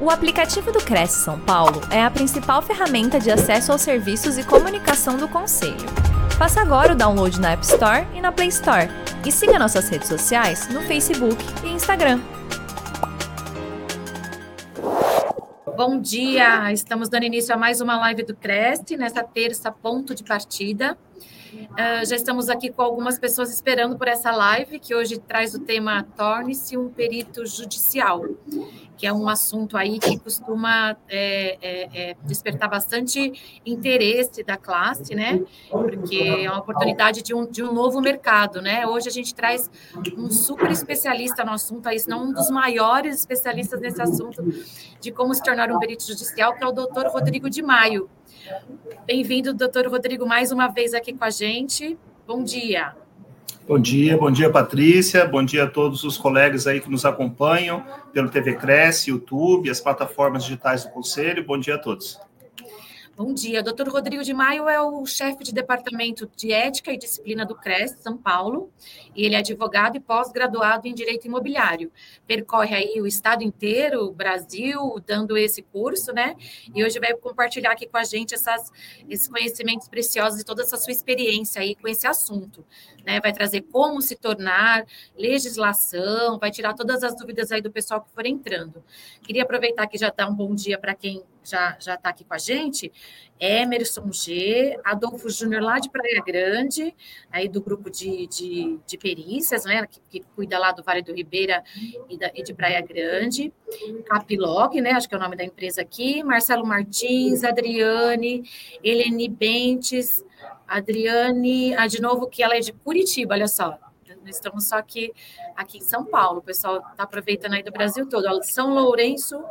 O aplicativo do Cresce São Paulo é a principal ferramenta de acesso aos serviços e comunicação do Conselho. Faça agora o download na App Store e na Play Store. E siga nossas redes sociais no Facebook e Instagram. Bom dia! Estamos dando início a mais uma live do Cresce, nessa terça ponto de partida. Uh, já estamos aqui com algumas pessoas esperando por essa live, que hoje traz o tema Torne-se um perito judicial, que é um assunto aí que costuma é, é, é, despertar bastante interesse da classe, né? Porque é uma oportunidade de um, de um novo mercado, né? Hoje a gente traz um super especialista no assunto, aí, se não um dos maiores especialistas nesse assunto de como se tornar um perito judicial, que é o doutor Rodrigo de Maio. Bem-vindo, doutor Rodrigo, mais uma vez aqui com a gente. Bom dia. Bom dia, bom dia, Patrícia. Bom dia a todos os colegas aí que nos acompanham pelo TV Cresce, YouTube, as plataformas digitais do Conselho. Bom dia a todos. Bom dia. Doutor Rodrigo de Maio é o chefe de departamento de ética e disciplina do CRES, São Paulo, e ele é advogado e pós-graduado em direito imobiliário. Percorre aí o estado inteiro, o Brasil, dando esse curso, né? E hoje vai compartilhar aqui com a gente essas, esses conhecimentos preciosos e toda essa sua experiência aí com esse assunto. Né? Vai trazer como se tornar, legislação, vai tirar todas as dúvidas aí do pessoal que for entrando. Queria aproveitar que já dá um bom dia para quem já está aqui com a gente, Emerson G, Adolfo Júnior lá de Praia Grande, aí do grupo de, de, de perícias, né, que, que, cuida lá do Vale do Ribeira e, da, e, de Praia Grande, Capilog, né, acho que é o nome da empresa aqui, Marcelo Martins, Adriane, Eleni Bentes, Adriane, ah, de novo que ela é de Curitiba, olha só, estamos só aqui, aqui em São Paulo, o pessoal está aproveitando aí do Brasil todo, São Lourenço,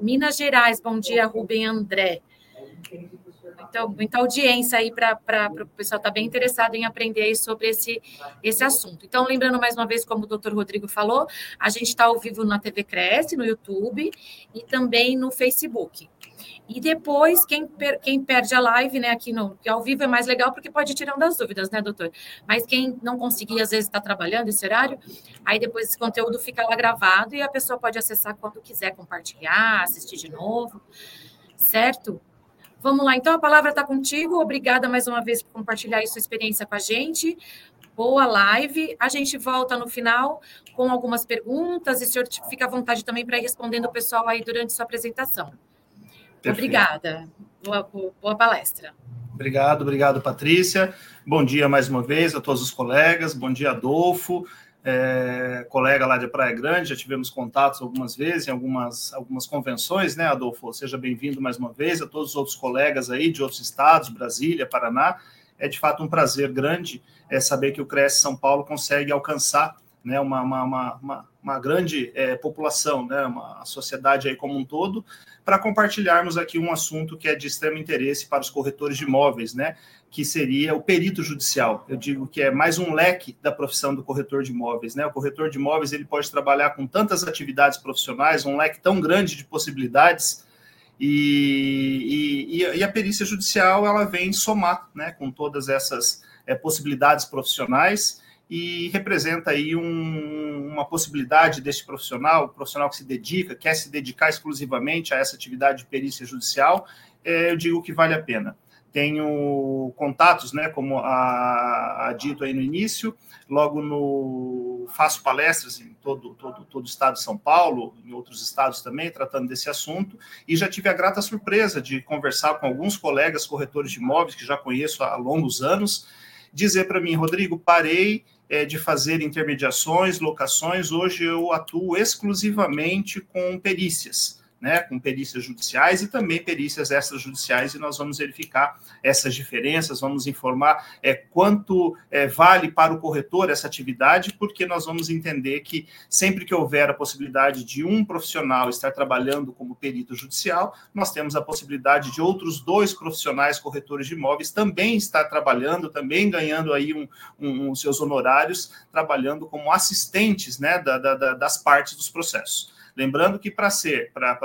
Minas Gerais, bom dia, Rubem André. Então, muita audiência aí para o pessoal estar tá bem interessado em aprender sobre esse, esse assunto. Então, lembrando mais uma vez, como o doutor Rodrigo falou, a gente está ao vivo na TV Cresce, no YouTube e também no Facebook. E depois, quem, per, quem perde a live, né, aqui no ao vivo é mais legal porque pode tirar das dúvidas, né, doutor? Mas quem não conseguir, às vezes, está trabalhando esse horário, aí depois esse conteúdo fica lá gravado e a pessoa pode acessar quando quiser compartilhar, assistir de novo, certo? Vamos lá, então a palavra está contigo. Obrigada mais uma vez por compartilhar sua experiência com a gente. Boa live. A gente volta no final com algumas perguntas e o senhor fica à vontade também para ir respondendo o pessoal aí durante sua apresentação. Perfeito. Obrigada. Boa, boa palestra. Obrigado, obrigado, Patrícia. Bom dia mais uma vez a todos os colegas. Bom dia, Adolfo, é, colega lá de Praia Grande. Já tivemos contatos algumas vezes em algumas, algumas convenções, né, Adolfo? Seja bem-vindo mais uma vez. A todos os outros colegas aí de outros estados, Brasília, Paraná. É de fato um prazer grande é, saber que o Cresce São Paulo consegue alcançar né, uma, uma, uma, uma grande é, população, né, uma sociedade aí como um todo, para compartilharmos aqui um assunto que é de extremo interesse para os corretores de imóveis, né, que seria o perito judicial. Eu digo que é mais um leque da profissão do corretor de imóveis, né? O corretor de imóveis ele pode trabalhar com tantas atividades profissionais, um leque tão grande de possibilidades. E, e, e a perícia judicial ela vem somar, né, com todas essas é, possibilidades profissionais e representa aí um, uma possibilidade deste profissional, profissional que se dedica, quer se dedicar exclusivamente a essa atividade de perícia judicial, é, eu digo que vale a pena. Tenho contatos, né, como a, a, dito aí no início, logo no faço palestras em todo, todo, todo o estado de São Paulo, em outros estados também, tratando desse assunto, e já tive a grata surpresa de conversar com alguns colegas corretores de imóveis que já conheço há longos anos, dizer para mim, Rodrigo, parei é, de fazer intermediações, locações, hoje eu atuo exclusivamente com perícias né, com perícias judiciais e também perícias extrajudiciais, e nós vamos verificar essas diferenças, vamos informar é, quanto é, vale para o corretor essa atividade, porque nós vamos entender que sempre que houver a possibilidade de um profissional estar trabalhando como perito judicial, nós temos a possibilidade de outros dois profissionais corretores de imóveis também estar trabalhando, também ganhando aí um, um, os seus honorários, trabalhando como assistentes né, da, da, das partes dos processos. Lembrando que para ser, para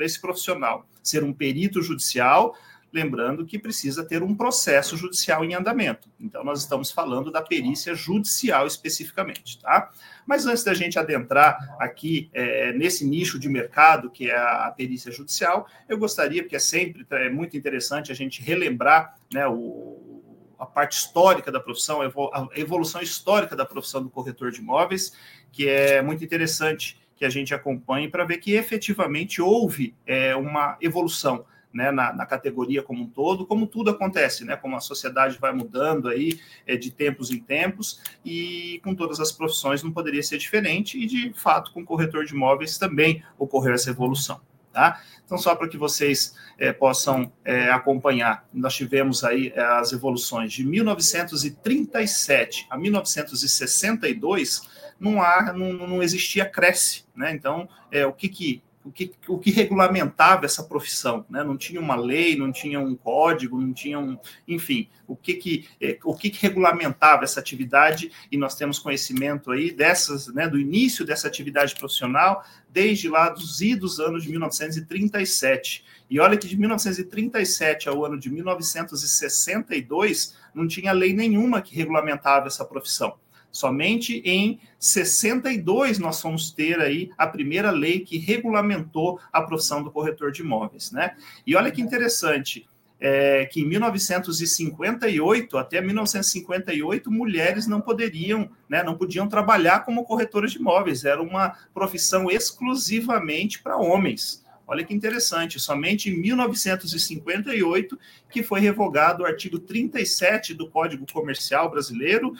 esse profissional ser um perito judicial, lembrando que precisa ter um processo judicial em andamento. Então, nós estamos falando da perícia judicial especificamente, tá? Mas antes da gente adentrar aqui é, nesse nicho de mercado, que é a, perícia judicial, eu gostaria, porque é sempre é muito interessante a gente relembrar né, o, a parte histórica da profissão, a evolução histórica da profissão do corretor de imóveis, que é muito interessante que a gente acompanhe para ver que efetivamente houve é, uma evolução né, na, na, categoria como um todo, como tudo acontece, né, como a sociedade vai mudando aí é, de tempos em tempos, e com todas as profissões não poderia ser diferente, e de fato com o corretor de imóveis também ocorreu essa evolução. Tá? Então, só para que vocês é, possam é, acompanhar, nós tivemos aí é, as evoluções de 1937 a 1962, não, há, não, não existia Cresce, né? Então, é, o que, que o que, o que regulamentava essa profissão, né? Não tinha uma lei, não tinha um código, não tinha um, enfim, o que que, é, o que, que regulamentava essa atividade e nós temos conhecimento aí dessas, né, do início dessa atividade profissional desde lá dos idos anos de 1937. E olha que de 1937 ao ano de 1962 não tinha lei nenhuma que regulamentava essa profissão. Somente em 62 nós vamos ter aí a primeira lei que regulamentou a profissão do corretor de imóveis, né? E olha que interessante, é, que em 1958 até 1958 mulheres não poderiam, né, não podiam trabalhar como corretoras de imóveis, era uma profissão exclusivamente para homens. Olha que interessante, somente em 1958 que foi revogado o artigo 37 do Código Comercial Brasileiro,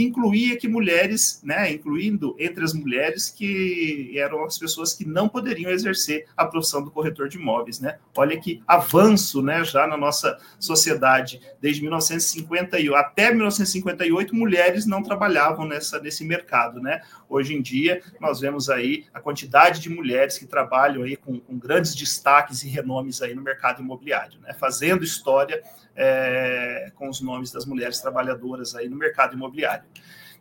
que incluía que mulheres, né, incluindo entre as mulheres que eram as pessoas que não poderiam exercer a profissão do corretor de imóveis, né? Olha que avanço, né, já na nossa sociedade, desde 1958 até 1958, mulheres não trabalhavam nessa nesse mercado, né? Hoje em dia, nós vemos aí a quantidade de mulheres que trabalham aí com, com grandes destaques e renomes aí no mercado imobiliário, né? Fazendo história é, com os nomes das mulheres trabalhadoras aí no mercado imobiliário.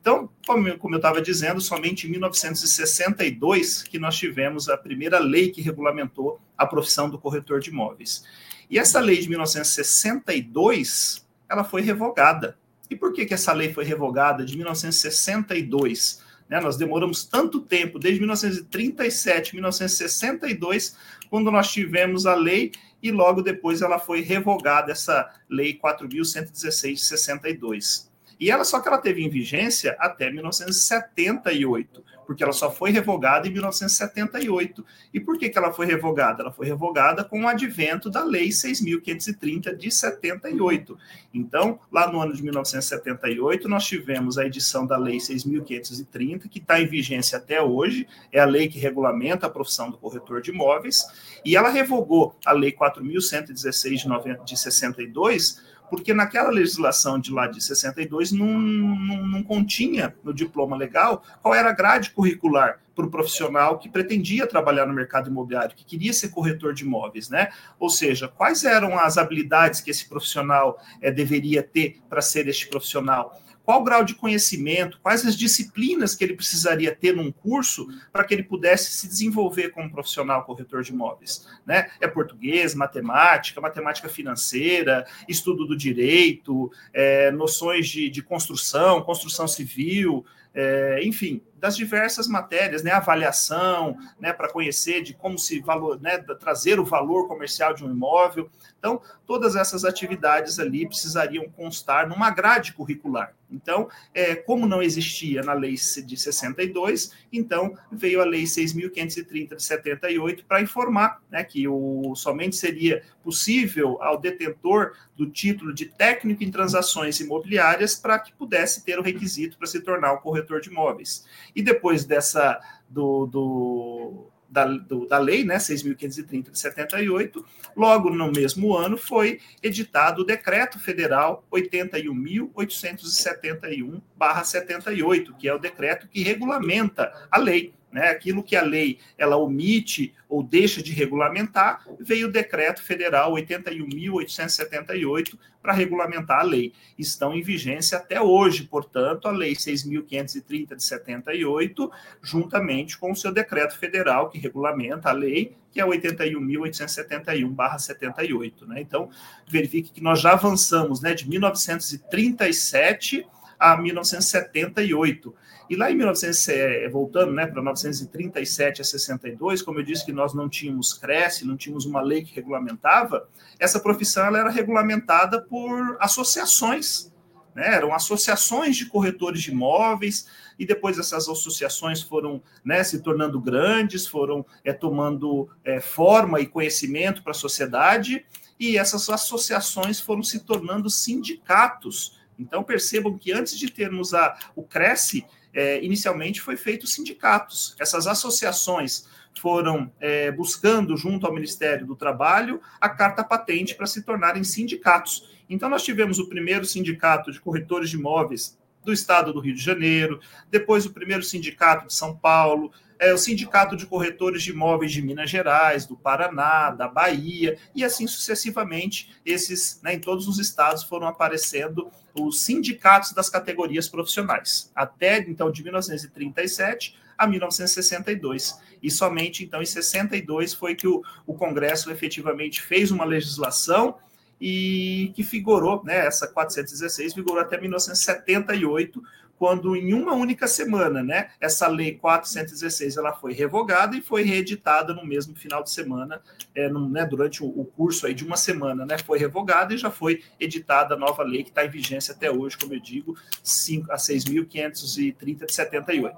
Então, como, eu estava dizendo, somente em 1962 que nós tivemos a primeira lei que regulamentou a profissão do corretor de imóveis. E essa lei de 1962, ela foi revogada. E por que, que essa lei foi revogada de 1962? Né, nós demoramos tanto tempo, desde 1937, 1962, quando nós tivemos a lei e logo depois ela foi revogada, essa lei 4.116 de 62. E ela só que ela teve em vigência até 1978 porque ela só foi revogada em 1978. E por que, que ela foi revogada? Ela foi revogada com o advento da Lei 6.530 de 78. Então, lá no ano de 1978, nós tivemos a edição da Lei 6.530, que está em vigência até hoje, é a lei que regulamenta a profissão do corretor de imóveis, e ela revogou a Lei 4.116 de 62 porque naquela legislação de lá de 62 não, não, não continha no diploma legal qual era a grade curricular para o profissional que pretendia trabalhar no mercado imobiliário, que queria ser corretor de imóveis, né? Ou seja, quais eram as habilidades que esse profissional é, deveria ter para ser este profissional? Qual o grau de conhecimento, quais as disciplinas que ele precisaria ter num curso para que ele pudesse se desenvolver como profissional corretor de imóveis. Né? É português, matemática, matemática financeira, estudo do direito, é, noções de, de construção, construção civil, é, enfim, das diversas matérias, né, avaliação, né, para conhecer de como se valor, né, trazer o valor comercial de um imóvel. Então, todas essas atividades ali precisariam constar numa grade curricular. Então, é, como não existia na lei de 62, então veio a lei 6.530 de 78 para informar né, que o, somente seria possível ao detentor do título de técnico em transações imobiliárias para que pudesse ter o requisito para se tornar um corretor de imóveis. E depois dessa do, do da, do, da lei, né, 6.530 de 78, logo no mesmo ano foi editado o decreto federal 81.871/78, que é o decreto que regulamenta a lei né, aquilo que a lei ela omite ou deixa de regulamentar, veio o decreto federal 81.878 para regulamentar a lei. Estão em vigência até hoje, portanto, a lei 6.530 de 78, juntamente com o seu decreto federal que regulamenta a lei, que é 81.871/78, né? Então, verifique que nós já avançamos, né, de 1937 a 1978. E lá em 1900, é, voltando né, para 1937 a 62, como eu disse que nós não tínhamos Cresce, não tínhamos uma lei que regulamentava, essa profissão ela era regulamentada por associações, né, eram associações de corretores de imóveis, e depois essas associações foram né, se tornando grandes, foram é, tomando é, forma e conhecimento para a sociedade, e essas associações foram se tornando sindicatos. Então percebam que antes de termos a, o Cresce, é, inicialmente foi feito sindicatos. Essas associações foram é, buscando, junto ao Ministério do Trabalho, a carta patente para se tornarem sindicatos. Então, nós tivemos o primeiro sindicato de corretores de imóveis do estado do Rio de Janeiro, depois o primeiro sindicato de São Paulo, é, o Sindicato de Corretores de Imóveis de Minas Gerais, do Paraná, da Bahia, e assim sucessivamente, esses, né, em todos os estados foram aparecendo os sindicatos das categorias profissionais, até então de 1937 a 1962. E somente então em 62 foi que o, o Congresso efetivamente fez uma legislação e que figurou, né, essa 416 vigorou até 1978, quando em uma única semana, né, essa lei 416 ela foi revogada e foi reeditada no mesmo final de semana, é, no, né, durante o, o, curso aí de uma semana, né, foi revogada e já foi editada a nova lei que está em vigência até hoje, como eu digo, 5 a 6.530 de 78.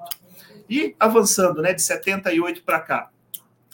E avançando, né, de 78 para cá,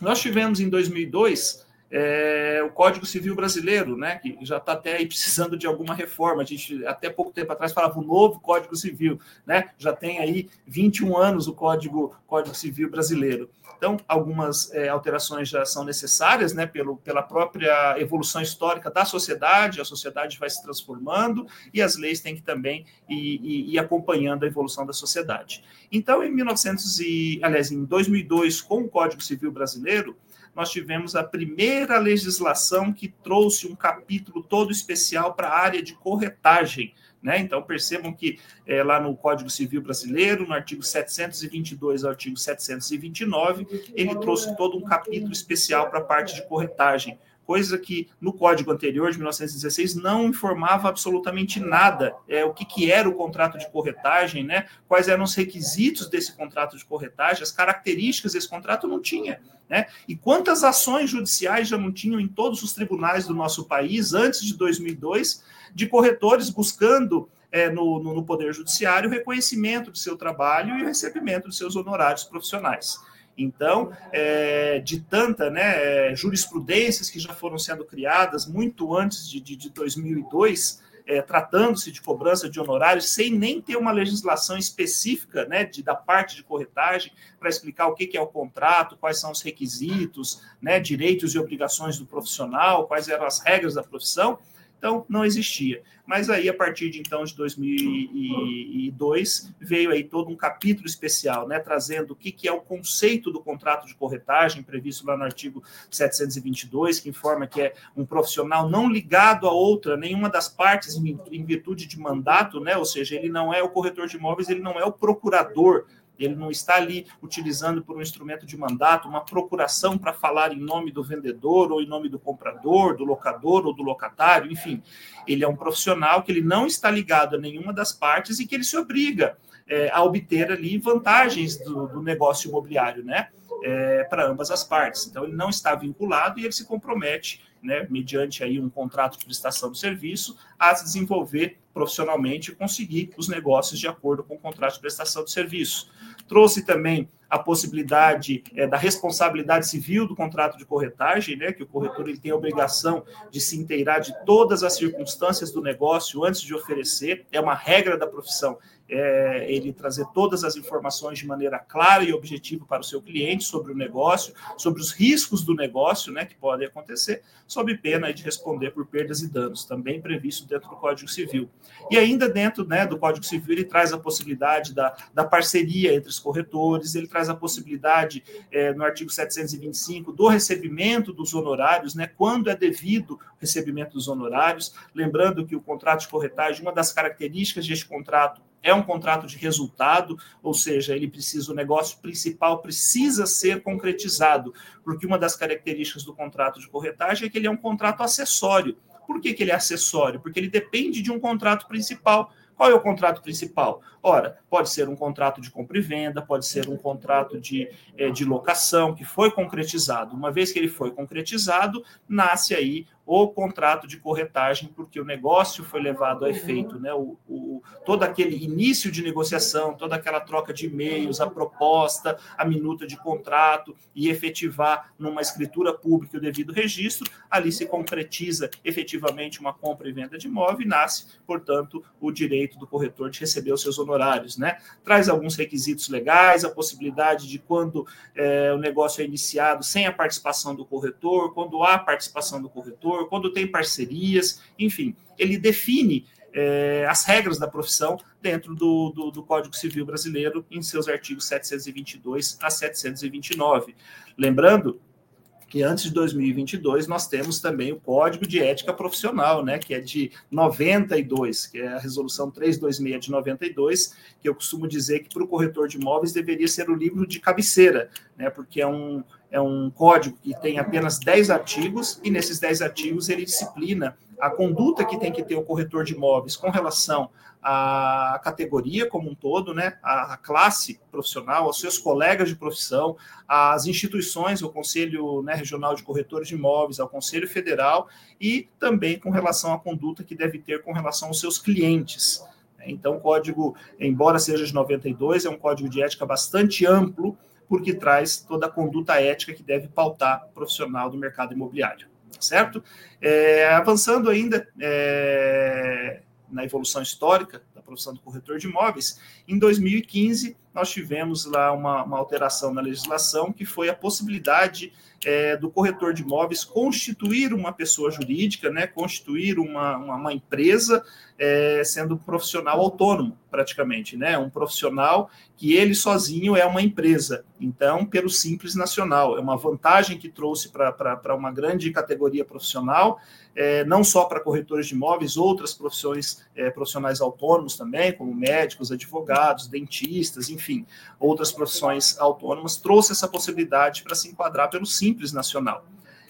nós tivemos em 2002 é, o Código Civil Brasileiro, né, que já está até precisando de alguma reforma. A gente, até pouco tempo atrás, falava o novo Código Civil, né, já tem aí 21 anos o Código, Código Civil Brasileiro. Então, algumas é, alterações já são necessárias, né, pelo, pela própria evolução histórica da sociedade, a sociedade vai se transformando e as leis têm que também ir, ir, ir acompanhando a evolução da sociedade. Então, em 1900 e, aliás, em 2002, com o Código Civil Brasileiro, nós tivemos a primeira legislação que trouxe um capítulo todo especial para a área de corretagem. Né? Então, percebam que é, lá no Código Civil Brasileiro, no artigo 722 ao artigo 729, ele trouxe todo um capítulo especial para a parte de corretagem coisa que no código anterior, de 1916, não informava absolutamente nada. É, o que, que era o contrato de corretagem, né? quais eram os requisitos desse contrato de corretagem, as características desse contrato, não tinha. Né? E quantas ações judiciais já não tinham em todos os tribunais do nosso país, antes de 2002, de corretores buscando é, no, no, no Poder Judiciário o reconhecimento do seu trabalho e o recebimento de seus honorários profissionais. Então, é, de tanta né, jurisprudências que já foram sendo criadas muito antes de, de, de 2002, é, tratando-se de cobrança de honorários, sem nem ter uma legislação específica né, de, da parte de corretagem para explicar o que, que, é o contrato, quais são os requisitos, né, direitos e obrigações do profissional, quais eram as regras da profissão. Então, não existia. Mas aí, a partir de então de 2002, veio aí todo um capítulo especial, né, trazendo o que, que é o conceito do contrato de corretagem, previsto lá no artigo 722, que informa que é um profissional não ligado a outra, nenhuma das partes em virtude de mandato, né, ou seja, ele não é o corretor de imóveis, ele não é o procurador ele não está ali utilizando por um instrumento de mandato uma procuração para falar em nome do vendedor ou em nome do comprador, do locador ou do locatário, enfim. Ele é um profissional que ele não está ligado a nenhuma das partes e que ele se obriga é, a obter ali vantagens do, do negócio imobiliário, né? É, para ambas as partes. Então, ele não está vinculado e ele se compromete, né, mediante aí um contrato de prestação de serviço, a se desenvolver profissionalmente e conseguir os negócios de acordo com o contrato de prestação de serviço. Trouxe também a possibilidade é, da responsabilidade civil do contrato de corretagem, né, que o corretor ele tem a obrigação de se inteirar de todas as circunstâncias do negócio antes de oferecer, é uma regra da profissão é, ele trazer todas as informações de maneira clara e objetiva para o seu cliente sobre o negócio, sobre os riscos do negócio né, que podem acontecer, sob pena de responder por perdas e danos, também previsto dentro do Código Civil. E ainda dentro né, do Código Civil, ele traz a possibilidade da, da parceria entre os corretores, ele traz a possibilidade, é, no artigo 725, do recebimento dos honorários, né, quando é devido o recebimento dos honorários. Lembrando que o contrato de corretagem, uma das características deste contrato é um contrato de resultado, ou seja, ele precisa, o negócio principal precisa ser concretizado, porque uma das características do contrato de corretagem é que ele é um contrato acessório. Por que, que ele é acessório? Porque ele depende de um contrato principal. Qual é o contrato principal? Ora, pode ser um contrato de compra e venda, pode ser um contrato de, é, de locação que foi concretizado. Uma vez que ele foi concretizado, nasce aí o contrato de corretagem, porque o negócio foi levado a efeito, né? O, o, todo aquele início de negociação, toda aquela troca de e-mails, a proposta, a minuta de contrato e efetivar numa escritura pública o devido registro, ali se concretiza efetivamente uma compra e venda de imóvel e nasce, portanto, o direito do corretor de receber os seus honorários, né? Traz alguns requisitos legais, a possibilidade de quando é, o negócio é iniciado sem a participação do corretor, quando há participação do corretor, quando tem parcerias, enfim, ele define é, as regras da profissão dentro do, do, do, Código Civil Brasileiro em seus artigos 722 a 729. Lembrando que antes de 2022 nós temos também o Código de Ética Profissional, né, que é de 92, que é a resolução 326 de 92, que eu costumo dizer que para o corretor de imóveis deveria ser o livro de cabeceira, né, porque é um, é um código que tem apenas 10 artigos, e nesses 10 artigos ele disciplina a conduta que tem que ter o corretor de imóveis com relação à categoria como um todo, né, a classe profissional, aos seus colegas de profissão, às instituições, o Conselho né, Regional de Corretores de Imóveis, ao Conselho Federal, e também com relação à conduta que deve ter com relação aos seus clientes. Então, o código, embora seja de 92, é um código de ética bastante amplo, porque traz toda a conduta ética que deve pautar o profissional do mercado imobiliário, certo? É, avançando ainda é, na evolução histórica da profissão do corretor de imóveis, em 2015 nós tivemos lá uma, uma alteração na legislação que foi a possibilidade é, do corretor de imóveis constituir uma pessoa jurídica, né, constituir uma, uma, uma empresa, é, sendo um profissional autônomo, praticamente, né, um profissional que ele sozinho é uma empresa. Então, pelo Simples Nacional, é uma vantagem que trouxe para uma grande categoria profissional, é, não só para corretores de imóveis, outras profissões, é, profissionais autônomos também, como médicos, advogados, dentistas, enfim, outras profissões autônomas, trouxe essa possibilidade para se enquadrar pelo Simples Nacional.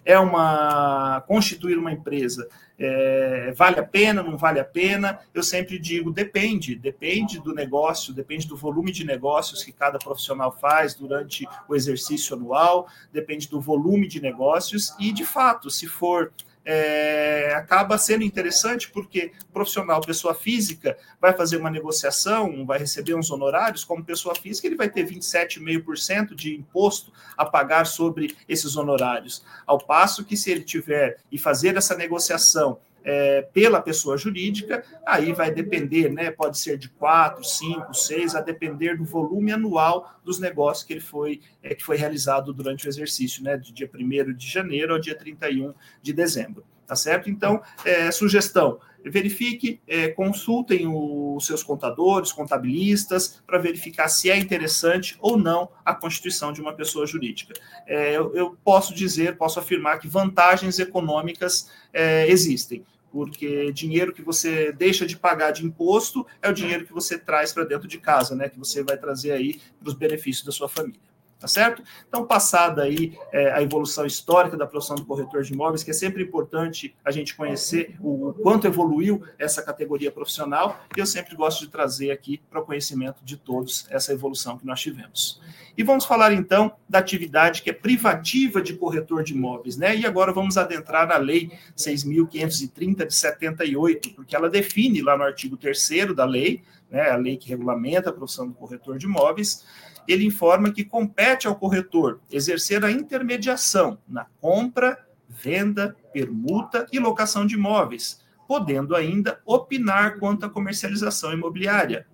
É uma constituir uma empresa é, vale a pena, não vale a pena? Eu sempre digo, depende, depende do negócio, depende do volume de negócios que cada profissional faz durante o exercício anual, depende do volume de negócios e, de fato, se for é, acaba sendo interessante porque profissional, pessoa física, vai fazer uma negociação, vai receber uns honorários, como pessoa física, ele vai ter 27,5% de imposto a pagar sobre esses honorários. Ao passo que, se ele tiver e fazer essa negociação é, pela pessoa jurídica, aí vai depender, né? Pode ser de quatro, cinco, seis, a depender do volume anual dos negócios que ele foi, é, que foi realizado durante o exercício, né? De dia 1 de janeiro ao dia 31 de dezembro. Tá certo? Então, é, sugestão: verifique, é, consultem os seus contadores, contabilistas, para verificar se é interessante ou não a constituição de uma pessoa jurídica. É, eu, eu, posso dizer, posso afirmar que vantagens econômicas é, existem porque dinheiro que você deixa de pagar de imposto é o dinheiro que você traz para dentro de casa, né? Que você vai trazer aí para os benefícios da sua família. Tá certo? Então, passada aí é, a evolução histórica da profissão do corretor de imóveis, que é sempre importante a gente conhecer o, o quanto evoluiu essa categoria profissional, e eu sempre gosto de trazer aqui para o conhecimento de todos essa evolução que nós tivemos. E vamos falar então da atividade que é privativa de corretor de imóveis, né? E agora vamos adentrar na Lei 6.530 de 78, porque ela define lá no artigo 3 da lei, né, a lei que regulamenta a profissão do corretor de imóveis, ele informa que compete ao corretor exercer a intermediação na compra, venda, permuta e locação de imóveis, podendo ainda opinar quanto à comercialização imobiliária.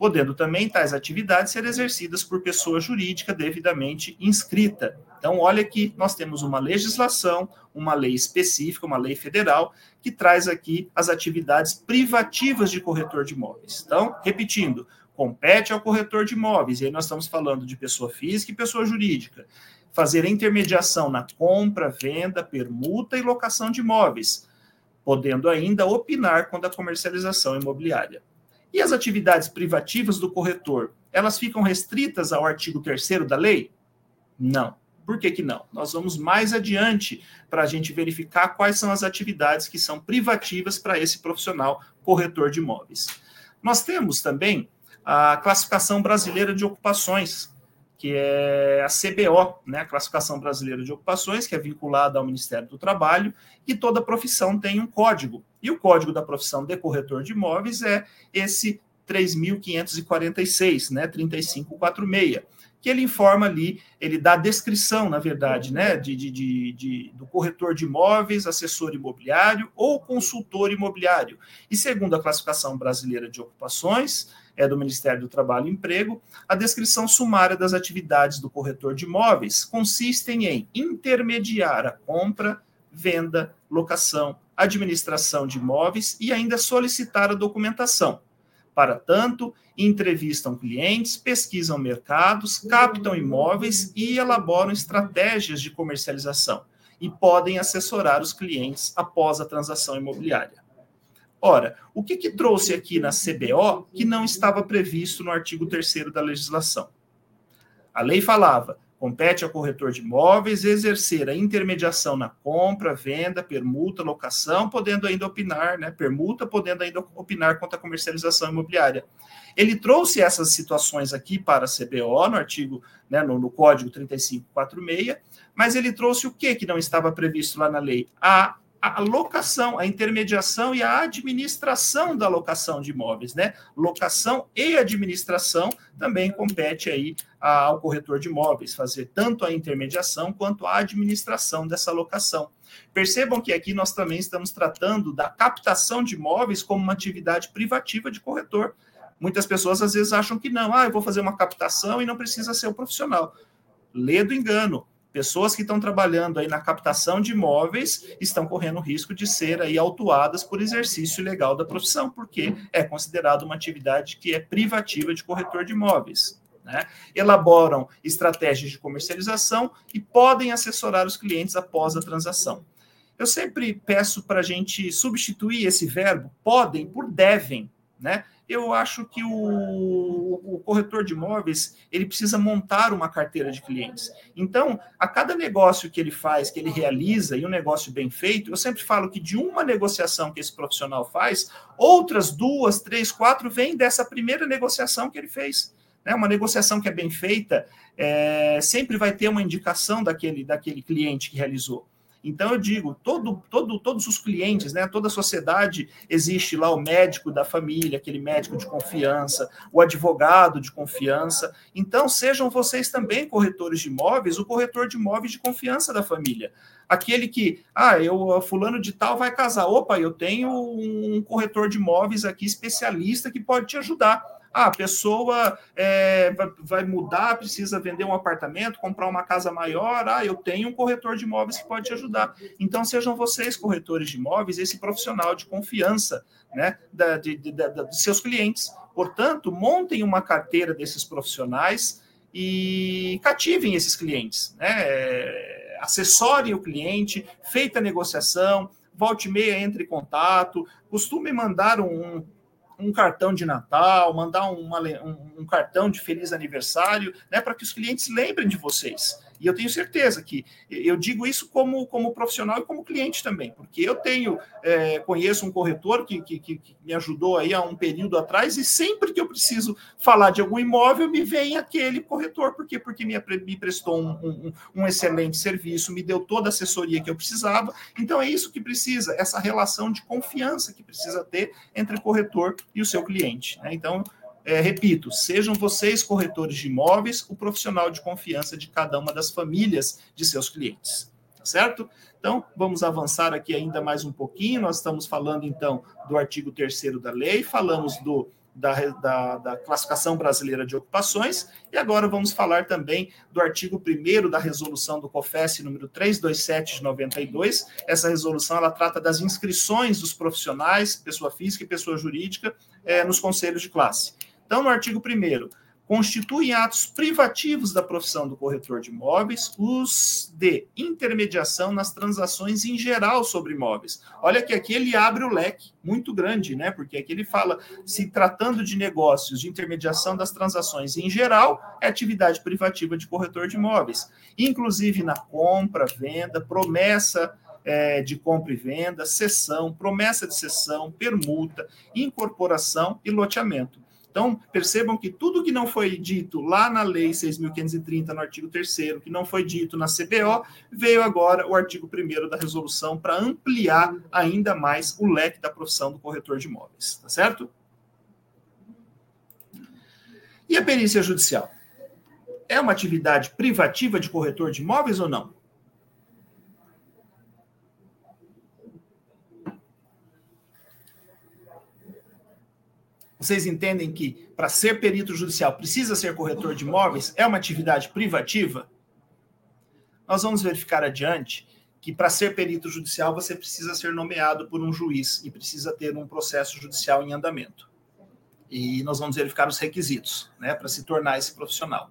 podendo também tais atividades ser exercidas por pessoa jurídica devidamente inscrita. Então, olha que nós temos uma legislação, uma lei específica, uma lei federal, que traz aqui as atividades privativas de corretor de imóveis. Então, repetindo, compete ao corretor de imóveis, e aí nós estamos falando de pessoa física e pessoa jurídica, fazer intermediação na compra, venda, permuta e locação de imóveis, podendo ainda opinar quando a comercialização imobiliária. E as atividades privativas do corretor, elas ficam restritas ao artigo 3 da lei? Não. Por que, que não? Nós vamos mais adiante para a gente verificar quais são as atividades que são privativas para esse profissional corretor de imóveis. Nós temos também a classificação brasileira de ocupações, que é a CBO, né, a Classificação Brasileira de Ocupações, que é vinculada ao Ministério do Trabalho, e toda profissão tem um código. E o código da profissão de corretor de imóveis é esse 3.546, né, 3546, que ele informa ali, ele dá a descrição, na verdade, né, de, de, de, de, do corretor de imóveis, assessor imobiliário ou consultor imobiliário. E segundo a classificação brasileira de ocupações, é do Ministério do Trabalho e Emprego, a descrição sumária das atividades do corretor de imóveis consistem em intermediar a compra, venda, locação, administração de imóveis e ainda solicitar a documentação. Para tanto, entrevistam clientes, pesquisam mercados, captam imóveis e elaboram estratégias de comercialização e podem assessorar os clientes após a transação imobiliária. Ora, o que, que trouxe aqui na CBO que não estava previsto no artigo 3 da legislação? A lei falava Compete ao corretor de imóveis exercer a intermediação na compra, venda, permuta, locação, podendo ainda opinar, né? Permuta, podendo ainda opinar quanto à comercialização imobiliária. Ele trouxe essas situações aqui para a CBO, no artigo, né, no, no Código 3546, mas ele trouxe o que que não estava previsto lá na lei? A a locação, a intermediação e a administração da locação de imóveis, né? Locação e administração também compete aí ao corretor de imóveis fazer tanto a intermediação quanto a administração dessa locação. Percebam que aqui nós também estamos tratando da captação de imóveis como uma atividade privativa de corretor. Muitas pessoas às vezes acham que não, ah, eu vou fazer uma captação e não precisa ser um profissional. Lê do engano Pessoas que estão trabalhando aí na captação de imóveis estão correndo risco de ser aí autuadas por exercício ilegal da profissão, porque é considerado uma atividade que é privativa de corretor de imóveis. Né? Elaboram estratégias de comercialização e podem assessorar os clientes após a transação. Eu sempre peço para a gente substituir esse verbo podem por devem, né? Eu acho que o, o, corretor de imóveis ele precisa montar uma carteira de clientes. Então, a cada negócio que ele faz, que ele realiza, e um negócio bem feito, eu sempre falo que de uma negociação que esse profissional faz, outras duas, três, quatro vêm dessa primeira negociação que ele fez. Né? Uma negociação que é bem feita é, sempre vai ter uma indicação daquele, daquele cliente que realizou. Então eu digo, todo, todo, todos os clientes, né, toda a sociedade existe lá o médico da família, aquele médico de confiança, o advogado de confiança. Então sejam vocês também corretores de imóveis, o corretor de imóveis de confiança da família. Aquele que, ah, eu fulano de tal vai casar, opa, eu tenho um corretor de imóveis aqui especialista que pode te ajudar. Ah, a pessoa é, vai mudar, precisa vender um apartamento, comprar uma casa maior. Ah, eu tenho um corretor de imóveis que pode te ajudar. Então, sejam vocês, corretores de imóveis, esse profissional de confiança né, da, de, de, dos seus clientes. Portanto, montem uma carteira desses profissionais e cativem esses clientes. Né? É, assessorem o cliente, feita a negociação, volte e meia entre em contato, costume mandar um um cartão de Natal, mandar uma, um, um, cartão de feliz aniversário, né, para que os clientes lembrem de vocês. E eu tenho certeza que eu digo isso como, como profissional e como cliente também, porque eu tenho, é, conheço um corretor que, que, que, me ajudou aí há um período atrás, e sempre que eu preciso falar de algum imóvel, me vem aquele corretor. Por quê? Porque me, me prestou um, um, um excelente serviço, me deu toda a assessoria que eu precisava. Então é isso que precisa, essa relação de confiança que precisa ter entre o corretor e o seu cliente. Né? Então, é, repito, sejam vocês corretores de imóveis o profissional de confiança de cada uma das famílias de seus clientes, tá certo? Então, vamos avançar aqui ainda mais um pouquinho. Nós estamos falando, então, do artigo 3 da lei, falamos do da, da, da, classificação brasileira de ocupações, e agora vamos falar também do artigo 1 da resolução do COFES número 327 de 92. Essa resolução ela trata das inscrições dos profissionais, pessoa física e pessoa jurídica, é, nos conselhos de classe. Então, no artigo 1 constituem atos privativos da profissão do corretor de imóveis os de intermediação nas transações em geral sobre imóveis. Olha que aqui ele abre o leque muito grande, né? Porque aqui ele fala, se tratando de negócios de intermediação das transações em geral, é atividade privativa de corretor de imóveis, inclusive na compra, venda, promessa é, de compra e venda, cessão, promessa de cessão, permuta, incorporação e loteamento. Então, percebam que tudo que não foi dito lá na Lei 6.530, no artigo 3, que não foi dito na CBO, veio agora o artigo 1 da resolução para ampliar ainda mais o leque da profissão do corretor de imóveis. Tá certo? E a perícia judicial? É uma atividade privativa de corretor de imóveis ou não? Vocês entendem que para ser perito judicial precisa ser corretor de imóveis? É uma atividade privativa? Nós vamos verificar adiante que para ser perito judicial você precisa ser nomeado por um juiz e precisa ter um processo judicial em andamento. E nós vamos verificar os requisitos, né, para se tornar esse profissional.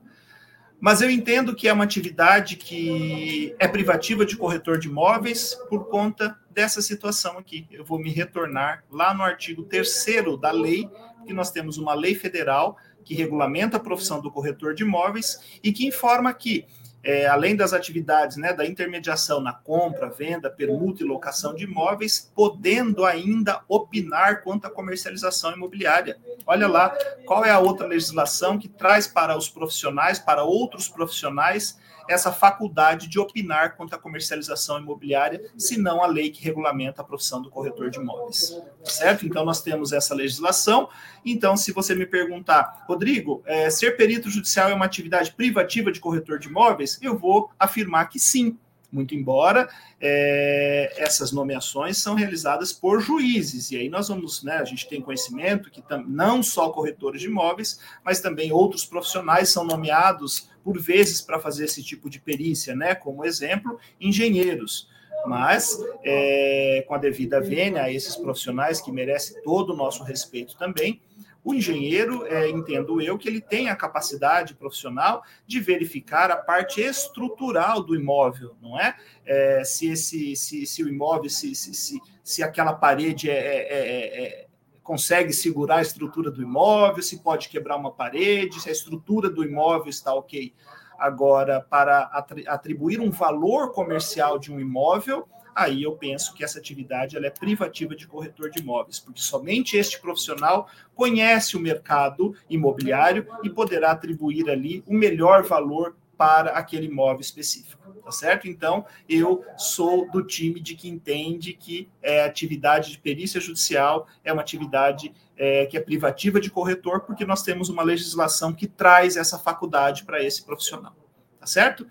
Mas eu entendo que é uma atividade que é privativa de corretor de imóveis por conta dessa situação aqui. Eu vou me retornar lá no artigo 3 da lei que nós temos uma lei federal que regulamenta a profissão do corretor de imóveis e que informa que, é, além das atividades né, da intermediação na compra, venda, permuta e locação de imóveis, podendo ainda opinar quanto à comercialização imobiliária. Olha lá, qual é a outra legislação que traz para os profissionais, para outros profissionais, essa faculdade de opinar quanto à comercialização imobiliária, se não a lei que regulamenta a profissão do corretor de imóveis. Certo? Então, nós temos essa legislação. Então, se você me perguntar, Rodrigo, é, ser perito judicial é uma atividade privativa de corretor de imóveis? Eu vou afirmar que sim muito embora é, essas nomeações são realizadas por juízes, e aí nós vamos, né, a gente tem conhecimento que não só corretores de imóveis, mas também outros profissionais são nomeados por vezes para fazer esse tipo de perícia, né, como exemplo, engenheiros. Mas, é, com a devida vênia a esses profissionais que merecem todo o nosso respeito também, o engenheiro, é, entendo eu, que ele tem a capacidade profissional de verificar a parte estrutural do imóvel, não é? é se, esse, se, se o imóvel, se, se, se, se aquela parede é, é, é, é consegue segurar a estrutura do imóvel, se pode quebrar uma parede, se a estrutura do imóvel está ok. Agora, para atribuir um valor comercial de um imóvel, aí eu penso que essa atividade ela é privativa de corretor de imóveis, porque somente este profissional conhece o mercado imobiliário e poderá atribuir ali o melhor valor para aquele imóvel específico, tá certo? Então, eu sou do time de que entende que é, atividade de perícia judicial é uma atividade é, que é privativa de corretor, porque nós temos uma legislação que traz essa faculdade para esse profissional, tá certo?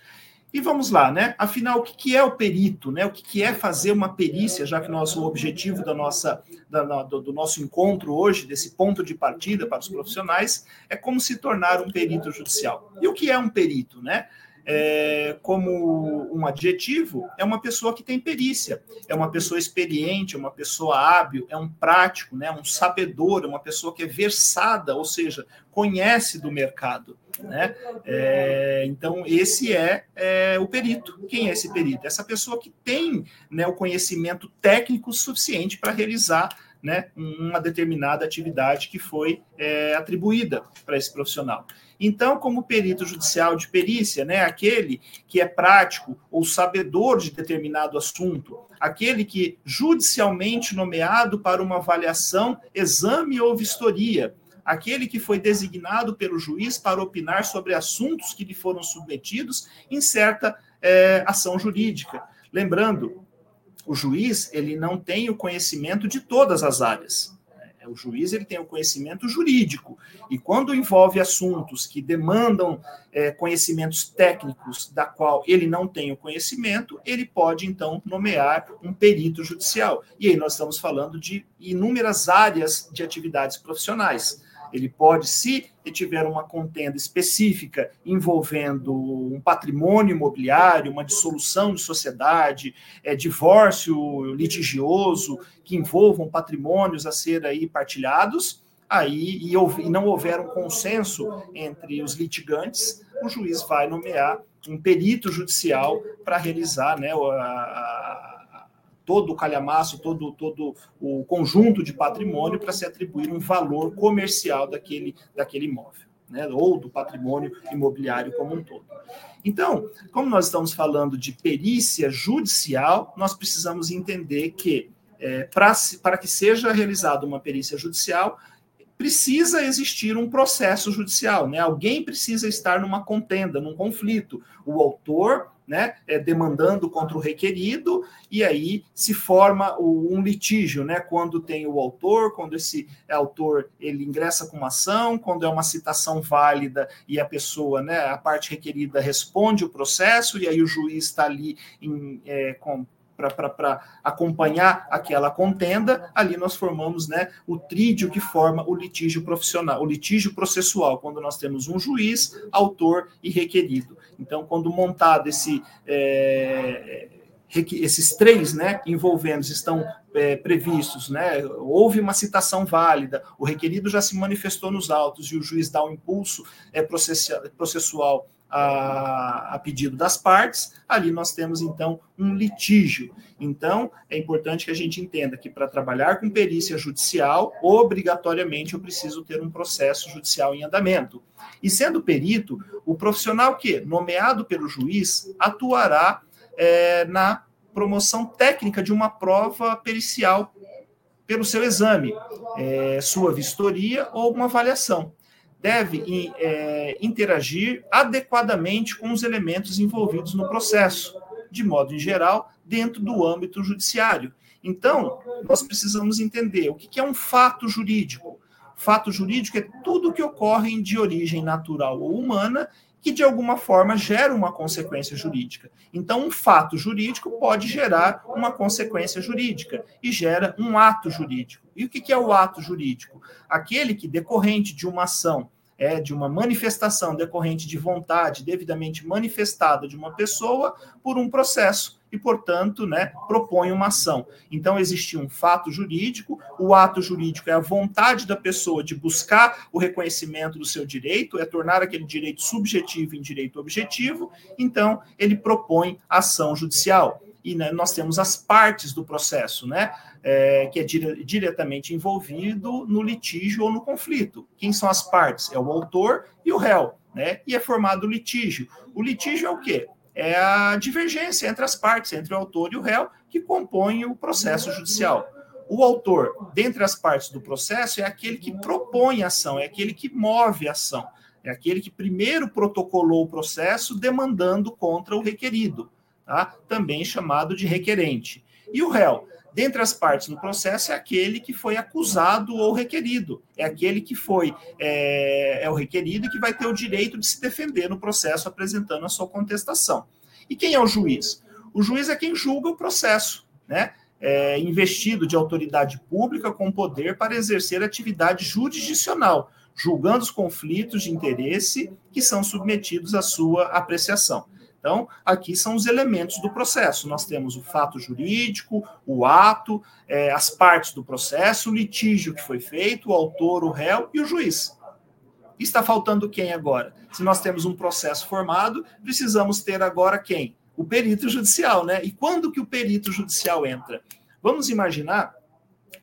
E vamos lá, né? Afinal, o que é o perito, né? O que é fazer uma perícia, já que nosso objetivo da nossa, da, do, do, nosso encontro hoje, desse ponto de partida para os profissionais, é como se tornar um perito judicial. E o que é um perito, né? É, como um adjetivo, é uma pessoa que tem perícia, é uma pessoa experiente, é uma pessoa hábil, é um prático, né, um sabedor, é uma pessoa que é versada, ou seja, conhece do mercado. Né? É, então, esse é, é, o perito. Quem é esse perito? Essa pessoa que tem né, o conhecimento técnico suficiente para realizar né, uma determinada atividade que foi é, atribuída para esse profissional. Então, como perito judicial de perícia, né, aquele que é prático ou sabedor de determinado assunto, aquele que judicialmente nomeado para uma avaliação, exame ou vistoria, aquele que foi designado pelo juiz para opinar sobre assuntos que lhe foram submetidos em certa é, ação jurídica. Lembrando, o juiz ele não tem o conhecimento de todas as áreas. O juiz ele tem o conhecimento jurídico e quando envolve assuntos que demandam é, conhecimentos técnicos da qual ele não tem o conhecimento, ele pode então nomear um perito judicial. E aí nós estamos falando de inúmeras áreas de atividades profissionais Ele pode, se tiver uma contenda específica envolvendo um patrimônio imobiliário, uma dissolução de sociedade, é, divórcio litigioso, que envolvam patrimônios a ser aí partilhados, aí e, e não houver um consenso entre os litigantes, o juiz vai nomear um perito judicial para realizar né, a, a, todo o calhamaço, todo, todo o conjunto de patrimônio para se atribuir um valor comercial daquele, daquele imóvel. Né, ou do patrimônio imobiliário como um todo. Então, como nós estamos falando de perícia judicial, nós precisamos entender que, é, para que seja realizada uma perícia judicial, precisa existir um processo judicial, né? Alguém precisa estar numa contenda, num conflito. O autor, né, é, demandando contra o requerido, e aí se forma o, um litígio, né? Quando tem o autor, quando esse autor ele ingressa com uma ação, quando é uma citação válida e a pessoa, né, a parte requerida responde o processo, e aí o juiz está ali em, é, com para acompanhar aquela contenda, ali nós formamos né, o trídio que forma o litígio profissional, o litígio processual, quando nós temos um juiz, autor e requerido. Então, quando montado esse. É, esses três né, envolvendo estão é, previstos, né, houve uma citação válida, o requerido já se manifestou nos autos e o juiz dá um impulso é, processual a, a, pedido das partes, ali nós temos então um litígio. Então, é importante que a gente entenda que para trabalhar com perícia judicial, obrigatoriamente eu preciso ter um processo judicial em andamento. E sendo perito, o profissional que, nomeado pelo juiz, atuará é, na promoção técnica de uma prova pericial pelo seu exame, é, sua vistoria ou uma avaliação deve é, interagir adequadamente com os elementos envolvidos no processo, de modo em geral, dentro do âmbito judiciário. Então, nós precisamos entender o que é um fato jurídico. Fato jurídico é tudo que ocorre de origem natural ou humana que de alguma forma gera uma consequência jurídica. Então, um fato jurídico pode gerar uma consequência jurídica e gera um ato jurídico. E o que é o ato jurídico? Aquele que, decorrente de uma ação, é, de uma manifestação decorrente de vontade devidamente manifestada de uma pessoa por um processo e, portanto, né, propõe uma ação. Então, existe um fato jurídico, o ato jurídico é a vontade da pessoa de buscar o reconhecimento do seu direito, é tornar aquele direito subjetivo em direito objetivo, então, ele propõe ação judicial. E né, nós temos as partes do processo, né? É, que é dire diretamente envolvido no litígio ou no conflito. Quem são as partes? É o autor e o réu, né? E é formado o litígio. O litígio é o quê? é a divergência entre as partes, entre o autor e o réu, que compõem o processo judicial. O autor, dentre as partes do processo, é aquele que propõe a ação, é aquele que move a ação, é aquele que primeiro protocolou o processo demandando contra o requerido, tá? também chamado de requerente. E o réu, dentre as partes no processo, é aquele que foi acusado ou requerido, é aquele que foi é, é o requerido e que vai ter o direito de se defender no processo apresentando a sua contestação. E quem é o juiz? O juiz é quem julga o processo, né? É, investido de autoridade pública com poder para exercer atividade jurisdicional, julgando os conflitos de interesse que são submetidos à sua apreciação. Então, aqui são os elementos do processo. Nós temos o fato jurídico, o ato, é, as partes do processo, o litígio que foi feito, o autor, o réu e o juiz. Está faltando quem agora? Se nós temos um processo formado, precisamos ter agora quem? O perito judicial, né? E quando que o perito judicial entra? Vamos imaginar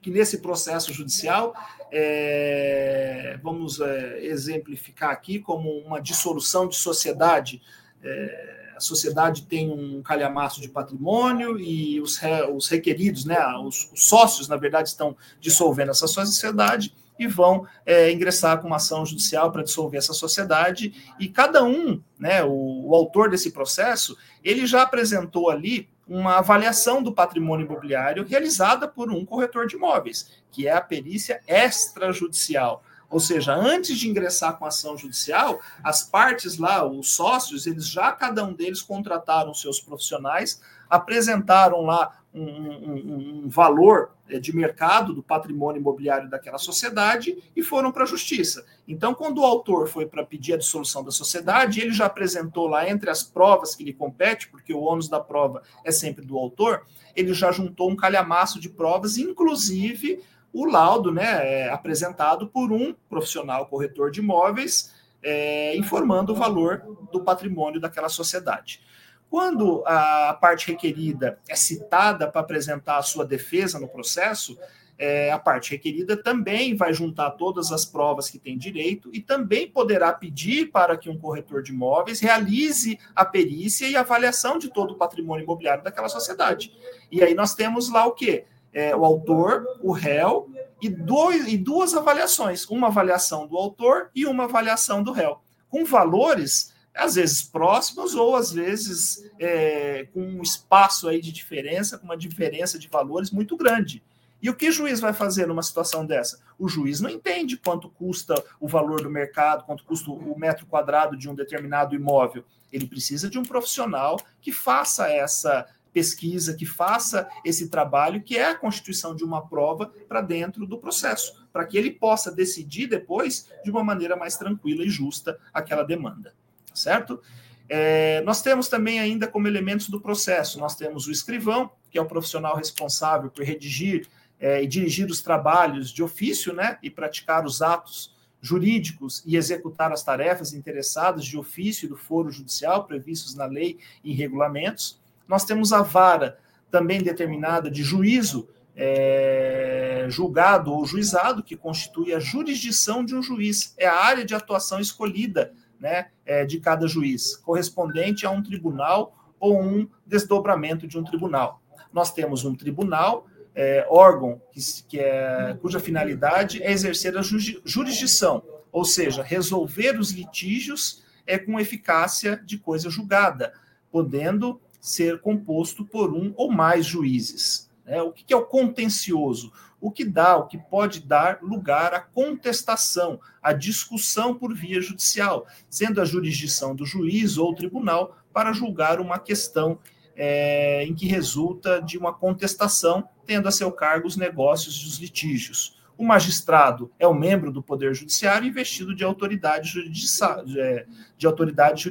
que nesse processo judicial, é, vamos é, exemplificar aqui como uma dissolução de sociedade. É, a sociedade tem um calhamaço de patrimônio e os, re, os requeridos, né, os, os, sócios, na verdade, estão dissolvendo essa sociedade e vão é, ingressar com uma ação judicial para dissolver essa sociedade. E cada um, né, o, o autor desse processo, ele já apresentou ali uma avaliação do patrimônio imobiliário realizada por um corretor de imóveis, que é a perícia extrajudicial. Ou seja, antes de ingressar com a ação judicial, as partes lá, os sócios, eles já cada um deles contrataram seus profissionais apresentaram lá um, um, um, valor eh, de mercado do patrimônio imobiliário daquela sociedade e foram para a justiça. Então, quando o autor foi para pedir a dissolução da sociedade, ele já apresentou lá entre as provas que lhe compete, porque o ônus da prova é sempre do autor, ele já juntou um calhamaço de provas, inclusive o laudo né, é apresentado por um profissional corretor de imóveis, é, informando o valor do patrimônio daquela sociedade. Quando a parte requerida é citada para apresentar a sua defesa no processo, é, a parte requerida também vai juntar todas as provas que tem direito e também poderá pedir para que um corretor de imóveis realize a perícia e avaliação de todo o patrimônio imobiliário daquela sociedade. E aí nós temos lá o quê? É, o autor, o réu e, dois, e duas avaliações, uma avaliação do autor e uma avaliação do réu, com valores às vezes próximos ou às vezes é, com um espaço aí de diferença, com uma diferença de valores muito grande. E o que o juiz vai fazer numa situação dessa? O juiz não entende quanto custa o valor do mercado, quanto custa o metro quadrado de um determinado imóvel. Ele precisa de um profissional que faça essa pesquisa, que faça esse trabalho, que é a constituição de uma prova para dentro do processo, para que ele possa decidir depois de uma maneira mais tranquila e justa aquela demanda certo? É, nós temos também ainda como elementos do processo, nós temos o escrivão, que é o profissional responsável por redigir é, e dirigir os trabalhos de ofício, né, e praticar os atos jurídicos e executar as tarefas interessadas de ofício do foro judicial previstos na lei e regulamentos. Nós temos a vara, também determinada de juízo, é, julgado ou juizado, que constitui a jurisdição de um juiz, é a área de atuação escolhida né, é, de cada juiz, correspondente a um tribunal ou um desdobramento de um tribunal. Nós temos um tribunal, é, órgão que, que é, cuja finalidade é exercer a jurisdição, ou seja, resolver os litígios é com eficácia de coisa julgada, podendo ser composto por um ou mais juízes. Né? O que é o contencioso? o que dá, o que pode dar lugar à contestação, à discussão por via judicial, sendo a jurisdição do juiz ou tribunal para julgar uma questão é, em que resulta de uma contestação, tendo a seu cargo os negócios e os litígios. O magistrado é o membro do Poder Judiciário investido de autoridade, de, é, de autoridade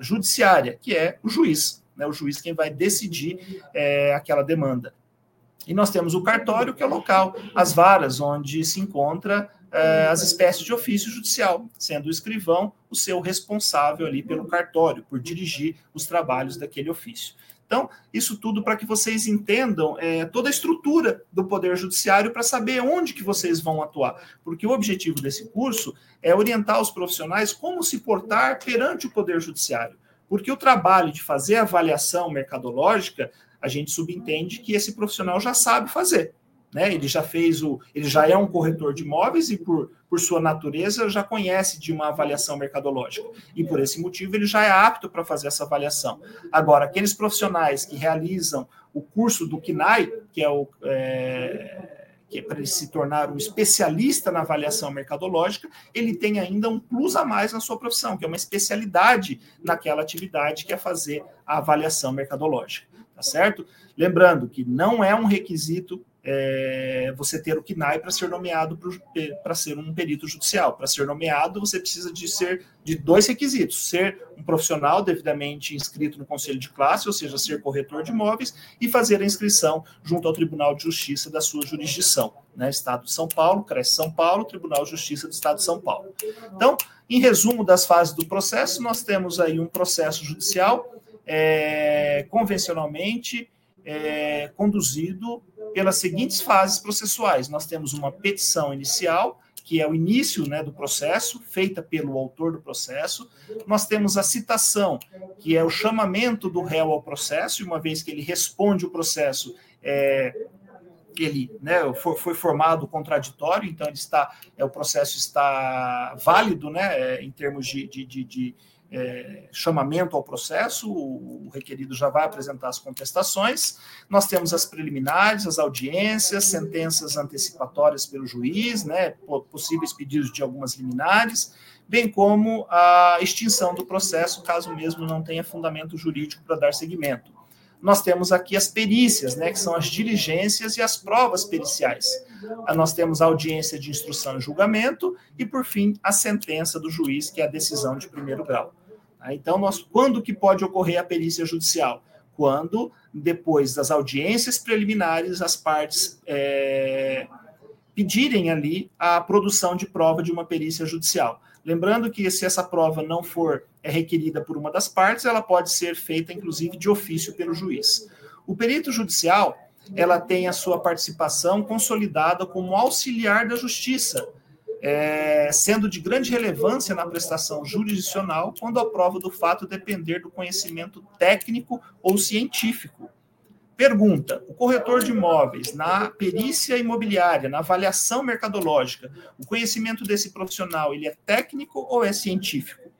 judiciária, que é o juiz, né, o juiz quem vai decidir é, aquela demanda. E nós temos o cartório, que é o local, as varas, onde se encontra eh, as espécies de ofício judicial, sendo o escrivão o seu responsável ali pelo cartório, por dirigir os trabalhos daquele ofício. Então, isso tudo para que vocês entendam é, toda a estrutura do Poder Judiciário para saber onde que vocês vão atuar. Porque o objetivo desse curso é orientar os profissionais como se portar perante o Poder Judiciário. Porque o trabalho de fazer avaliação mercadológica a gente subentende que esse profissional já sabe fazer. Né? Ele já fez o. Ele já é um corretor de imóveis e, por, por sua natureza, já conhece de uma avaliação mercadológica. E por esse motivo ele já é apto para fazer essa avaliação. Agora, aqueles profissionais que realizam o curso do KNAI, que é o. É, que é para ele se tornar um especialista na avaliação mercadológica, ele tem ainda um plus a mais na sua profissão, que é uma especialidade naquela atividade que é fazer a avaliação mercadológica tá certo? Lembrando que não é um requisito é, você ter o KNAI para ser nomeado para ser um perito judicial. Para ser nomeado, você precisa de ser de dois requisitos: ser um profissional devidamente inscrito no conselho de classe, ou seja, ser corretor de imóveis, e fazer a inscrição junto ao Tribunal de Justiça da sua jurisdição, né? Estado de São Paulo, Cresce São Paulo, Tribunal de Justiça do Estado de São Paulo. Então, em resumo das fases do processo, nós temos aí um processo judicial é, convencionalmente é, conduzido pelas seguintes fases processuais. Nós temos uma petição inicial, que é o início né, do processo, feita pelo autor do processo. Nós temos a citação, que é o chamamento do réu ao processo, e uma vez que ele responde o processo, é, ele né, foi, foi, formado contraditório, então ele está, é, o processo está válido né, é, em termos de, de, de, de é, chamamento ao processo, o requerido já vai apresentar as contestações. Nós temos as preliminares, as audiências, sentenças antecipatórias pelo juiz, né, possíveis pedidos de algumas liminares, bem como a extinção do processo, caso mesmo não tenha fundamento jurídico para dar seguimento. nós temos aqui as perícias, né, que são as diligências e as provas periciais. Nós temos a audiência de instrução e julgamento e, por fim, a sentença do juiz, que é a decisão de primeiro grau. Tá? Então, nós, quando que pode ocorrer a perícia judicial? Quando, depois das audiências preliminares, as partes é, pedirem ali a produção de prova de uma perícia judicial. Lembrando que se essa prova não for é requerida por uma das partes, ela pode ser feita, inclusive, de ofício pelo juiz. O perito judicial, ela tem a sua participação consolidada como auxiliar da justiça, é, sendo de grande relevância na prestação jurisdicional quando a prova do fato depender do conhecimento técnico ou científico. Pergunta: o corretor de imóveis, na perícia imobiliária, na avaliação mercadológica, o conhecimento desse profissional ele é técnico ou é científico?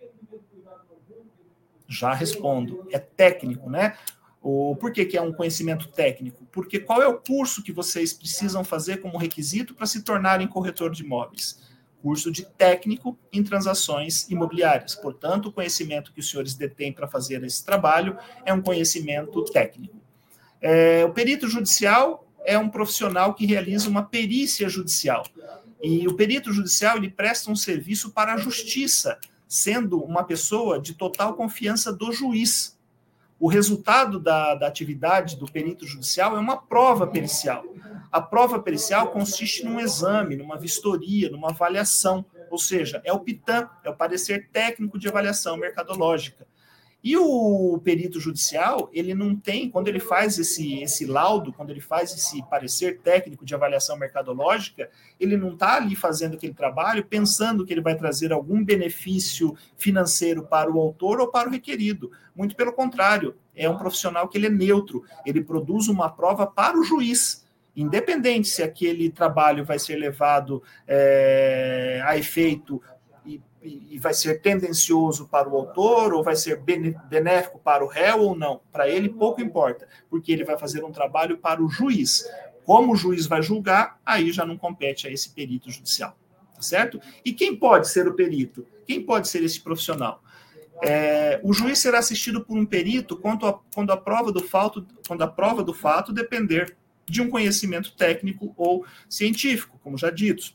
Já respondo, é técnico, né? O, por que, que é um conhecimento técnico? Porque qual é o curso que vocês precisam fazer como requisito para se tornarem corretor de imóveis? Curso de técnico em transações imobiliárias. Portanto, o conhecimento que os senhores detêm para fazer esse trabalho é um conhecimento técnico. É, o perito judicial é um profissional que realiza uma perícia judicial. E o perito judicial ele presta um serviço para a justiça, sendo uma pessoa de total confiança do juiz. O resultado da, da atividade do perito judicial é uma prova pericial. A prova pericial consiste num exame, numa vistoria, numa avaliação, ou seja, é o PITAM, é o parecer técnico de avaliação mercadológica. E o perito judicial, ele não tem, quando ele faz esse, esse laudo, quando ele faz esse parecer técnico de avaliação mercadológica, ele não está ali fazendo aquele trabalho pensando que ele vai trazer algum benefício financeiro para o autor ou para o requerido. Muito pelo contrário, é um profissional que ele é neutro, ele produz uma prova para o juiz. Independente se aquele trabalho vai ser levado é, a efeito e vai ser tendencioso para o autor, ou vai ser benéfico para o réu ou não. Para ele, pouco importa, porque ele vai fazer um trabalho para o juiz. Como o juiz vai julgar, aí já não compete a esse perito judicial. Tá certo? E quem pode ser o perito? Quem pode ser esse profissional? É, o juiz será assistido por um perito quando a, quando a, prova do fato, quando a prova do fato depender de um conhecimento técnico ou científico, como já dito.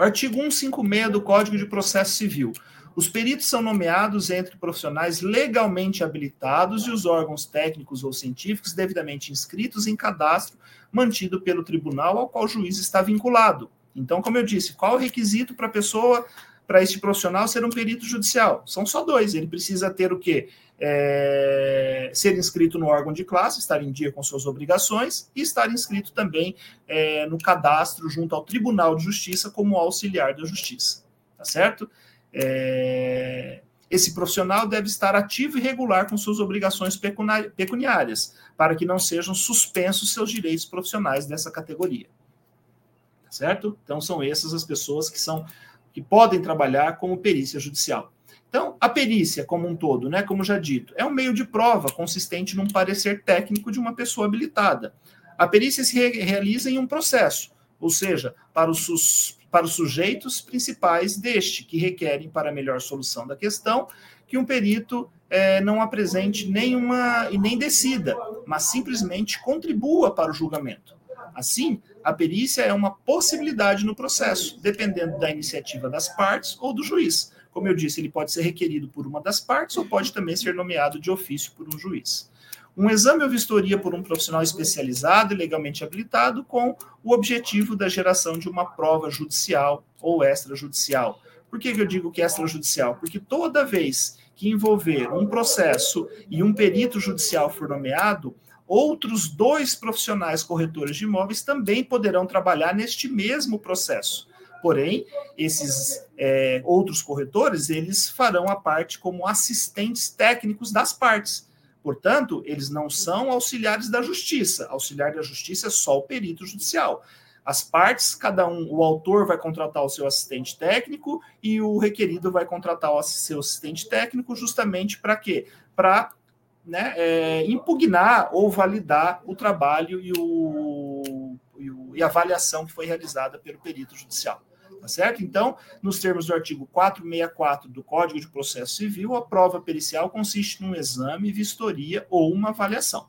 Artigo 156 do Código de Processo Civil. Os peritos são nomeados entre profissionais legalmente habilitados e os órgãos técnicos ou científicos devidamente inscritos em cadastro mantido pelo tribunal ao qual o juiz está vinculado. Então, como eu disse, qual o requisito para a pessoa, para este profissional ser um perito judicial? São só dois. Ele precisa ter o quê? é, ser inscrito no órgão de classe, estar em dia com suas obrigações, e estar inscrito também é, no cadastro junto ao Tribunal de Justiça como auxiliar da Justiça. Tá certo? É, esse profissional deve estar ativo e regular com suas obrigações pecuniárias, para que não sejam suspensos seus direitos profissionais dessa categoria. Tá certo? Então, são essas as pessoas que são que podem trabalhar como perícia judicial. Então, a perícia como um todo, né, como já dito, é um meio de prova consistente num parecer técnico de uma pessoa habilitada. A perícia se re realiza em um processo, ou seja, para os, para os sujeitos principais deste, que requerem, para melhor solução da questão, que um perito é, não apresente nenhuma e nem decida, mas simplesmente contribua para o julgamento. Assim, a perícia é uma possibilidade no processo, dependendo da iniciativa das partes ou do juiz. Como eu disse, ele pode ser requerido por uma das partes ou pode também ser nomeado de ofício por um juiz. Um exame ou vistoria por um profissional especializado e legalmente habilitado com o objetivo da geração de uma prova judicial ou extrajudicial. Por que, que eu digo que é extrajudicial? Porque toda vez que envolver um processo e um perito judicial for nomeado, outros dois profissionais corretores de imóveis também poderão trabalhar neste mesmo processo. Porém, esses é, outros corretores, eles farão a parte como assistentes técnicos das partes. Portanto, eles não são auxiliares da justiça. Auxiliar da justiça é só o perito judicial. As partes, cada um, o autor vai contratar o seu assistente técnico e o requerido vai contratar o seu assistente técnico justamente para quê? Para né, é, impugnar ou validar o trabalho e, o, e, o, e a avaliação que foi realizada pelo perito judicial. Tá certo? Então, nos termos do artigo 464 do Código de Processo Civil, a prova pericial consiste num exame, vistoria ou uma avaliação.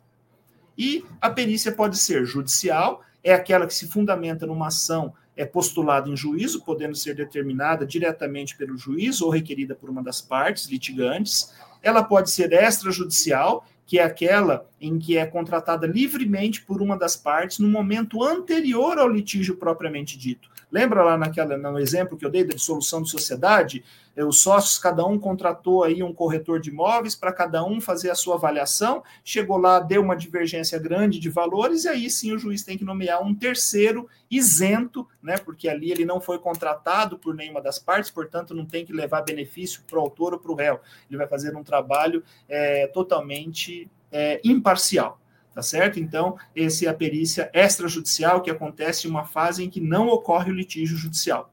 E a perícia pode ser judicial, é aquela que se fundamenta numa ação é postulada em juízo, podendo ser determinada diretamente pelo juiz ou requerida por uma das partes litigantes. Ela pode ser extrajudicial, que é aquela em que é contratada livremente por uma das partes no momento anterior ao litígio propriamente dito. Lembra lá naquela, no exemplo que eu dei da dissolução de sociedade? Eh, os sócios, cada um contratou aí um corretor de imóveis para cada um fazer a sua avaliação, chegou lá, deu uma divergência grande de valores, e aí sim o juiz tem que nomear um terceiro isento, né? Porque ali ele não foi contratado por nenhuma das partes, portanto, não tem que levar benefício para o autor ou para o réu. Ele vai fazer um trabalho é, totalmente é, imparcial tá certo? Então, essa é a perícia extrajudicial que acontece em uma fase em que não ocorre o litígio judicial.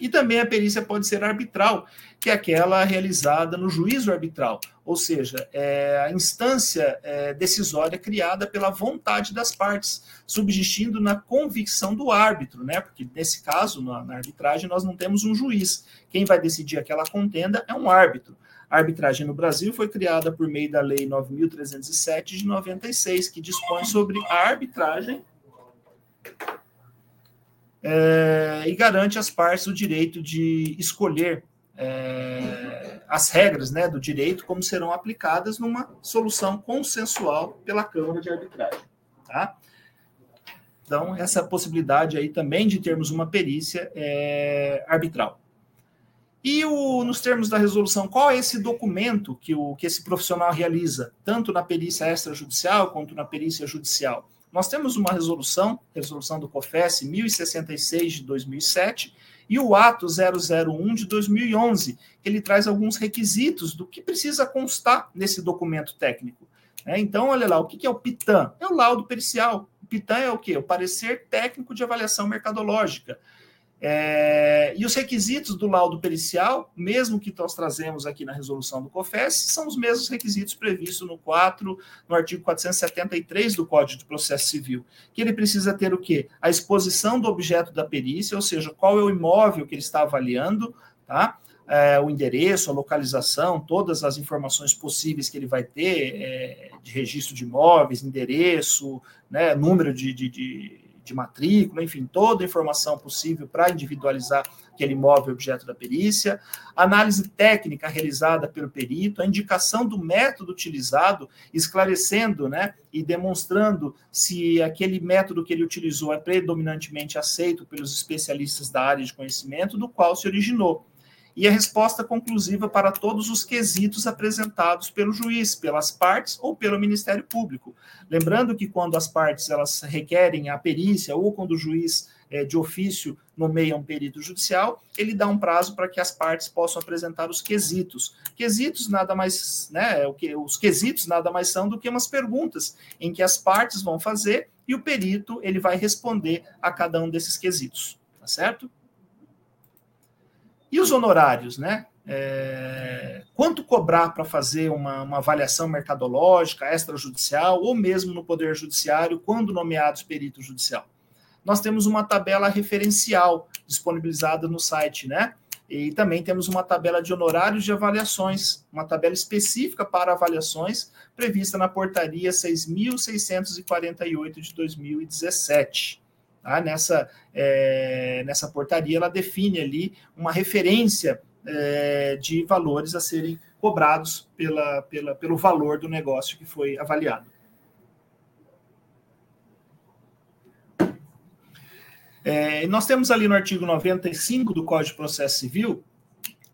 E também a perícia pode ser arbitral, que é aquela realizada no juízo arbitral, ou seja, é a instância é, decisória criada pela vontade das partes, subsistindo na convicção do árbitro, né? Porque nesse caso, na, na arbitragem, nós não temos um juiz. Quem vai decidir aquela contenda é um árbitro. A arbitragem no Brasil foi criada por meio da Lei 9.307 de 96, que dispõe sobre a arbitragem é, e garante às partes o direito de escolher é, as regras né, do direito como serão aplicadas numa solução consensual pela Câmara de Arbitragem. Tá? Então, essa possibilidade aí também de termos uma perícia é, arbitral. E o, nos termos da resolução, qual é esse documento que, o, que esse profissional realiza, tanto na perícia extrajudicial quanto na perícia judicial? Nós temos uma resolução, resolução do COFES 1066 de 2007, e o ato 001 de 2011, que ele traz alguns requisitos do que precisa constar nesse documento técnico. É, então, olha lá, o que é o PITAM? É o laudo pericial. O PITAM é o quê? O parecer técnico de avaliação mercadológica. É, e os requisitos do laudo pericial, mesmo que nós trazemos aqui na resolução do COFES, são os mesmos requisitos previstos no 4, no artigo 473 do Código de Processo Civil, que ele precisa ter o quê? A exposição do objeto da perícia, ou seja, qual é o imóvel que ele está avaliando, tá? É, o endereço, a localização, todas as informações possíveis que ele vai ter é, de registro de imóveis, endereço, né, número de, de, de de matrícula, enfim, toda a informação possível para individualizar aquele imóvel objeto da perícia, análise técnica realizada pelo perito, a indicação do método utilizado, esclarecendo né, e demonstrando se aquele método que ele utilizou é predominantemente aceito pelos especialistas da área de conhecimento do qual se originou e a resposta conclusiva para todos os quesitos apresentados pelo juiz, pelas partes ou pelo Ministério Público. Lembrando que quando as partes elas requerem a perícia ou quando o juiz é, de ofício nomeia um perito judicial, ele dá um prazo para que as partes possam apresentar os quesitos. Quesitos nada mais, né, os quesitos nada mais são do que umas perguntas em que as partes vão fazer e o perito ele vai responder a cada um desses quesitos, tá certo? E os honorários, né? É, quanto cobrar para fazer uma, uma, avaliação mercadológica, extrajudicial, ou mesmo no Poder Judiciário, quando nomeados perito judicial? Nós temos uma tabela referencial disponibilizada no site, né? E também temos uma tabela de honorários de avaliações, uma tabela específica para avaliações, prevista na portaria 6.648 de 2017. Tá? Nessa, é, nessa portaria, ela define ali uma referência é, de valores a serem cobrados pela, pela, pelo valor do negócio que foi avaliado. É, nós temos ali no artigo 95 do Código de Processo Civil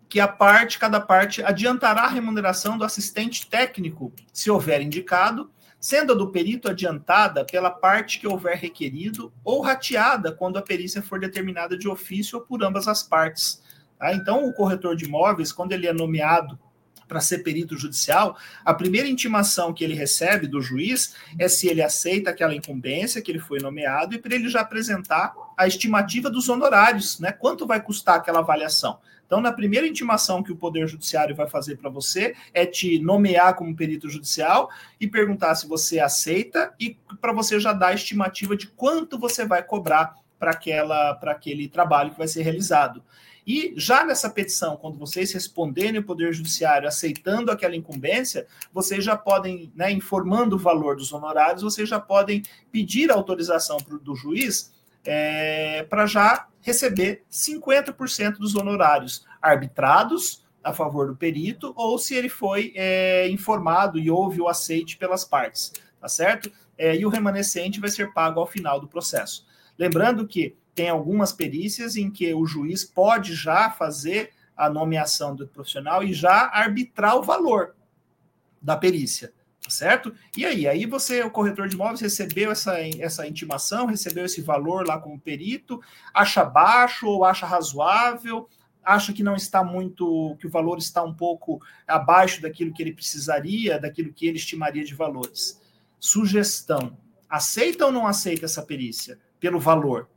que a parte, cada parte, adiantará a remuneração do assistente técnico, se houver indicado, sendo a do perito adiantada pela parte que houver requerido ou rateada quando a perícia for determinada de ofício ou por ambas as partes. Tá? Então, o corretor de imóveis, quando ele é nomeado para ser perito judicial, a primeira intimação que ele recebe do juiz é se ele aceita aquela incumbência que ele foi nomeado e para ele já apresentar a estimativa dos honorários, né? Quanto vai custar aquela avaliação? Então, na primeira intimação que o Poder Judiciário vai fazer para você é te nomear como perito judicial e perguntar se você aceita e para você já dar a estimativa de quanto você vai cobrar para aquela para aquele trabalho que vai ser realizado. E já nessa petição, quando vocês responderem o Poder Judiciário aceitando aquela incumbência, vocês já podem, né, informando o valor dos honorários, vocês já podem pedir autorização pro, do juiz é, para já receber 50% dos honorários arbitrados a favor do perito ou se ele foi é, informado e houve o aceite pelas partes, tá certo? É, e o remanescente vai ser pago ao final do processo. Lembrando que tem algumas perícias em que o juiz pode já fazer a nomeação do profissional e já arbitrar o valor da perícia, certo? E aí, aí você, o corretor de imóveis, recebeu essa, essa intimação, recebeu esse valor lá como perito, acha baixo ou acha razoável, acha que não está muito, que o valor está um pouco abaixo daquilo que ele precisaria, daquilo que ele estimaria de valores. Sugestão: aceita ou não aceita essa perícia pelo valor?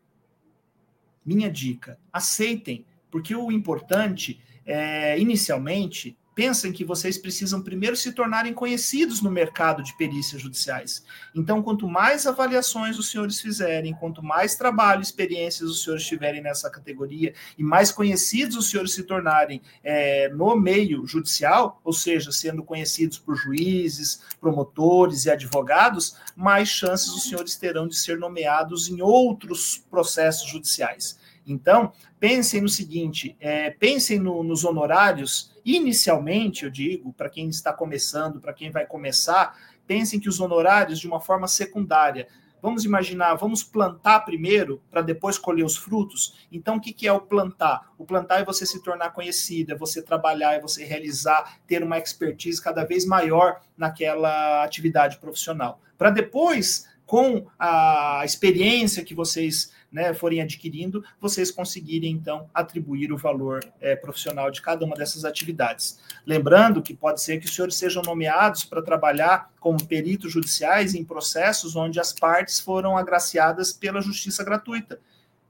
Minha dica: aceitem, porque o importante é, inicialmente, pensem que vocês precisam primeiro se tornarem conhecidos no mercado de perícias judiciais. Então, quanto mais avaliações os senhores fizerem, quanto mais trabalho e experiências os senhores tiverem nessa categoria e mais conhecidos os senhores se tornarem é, no meio judicial, ou seja, sendo conhecidos por juízes, promotores e advogados, mais chances os senhores terão de ser nomeados em outros processos judiciais. Então, pensem no seguinte: é, pensem no, nos honorários, inicialmente, eu digo, para quem está começando, para quem vai começar, pensem que os honorários de uma forma secundária. Vamos imaginar, vamos plantar primeiro para depois colher os frutos. Então, o que, que é o plantar? O plantar é você se tornar conhecido, é você trabalhar, é você realizar, ter uma expertise cada vez maior naquela atividade profissional. Para depois, com a experiência que vocês né, forem adquirindo, vocês conseguirem, então, atribuir o valor é, profissional de cada uma dessas atividades. Lembrando que pode ser que os senhores sejam nomeados para trabalhar como peritos judiciais em processos onde as partes foram agraciadas pela justiça gratuita.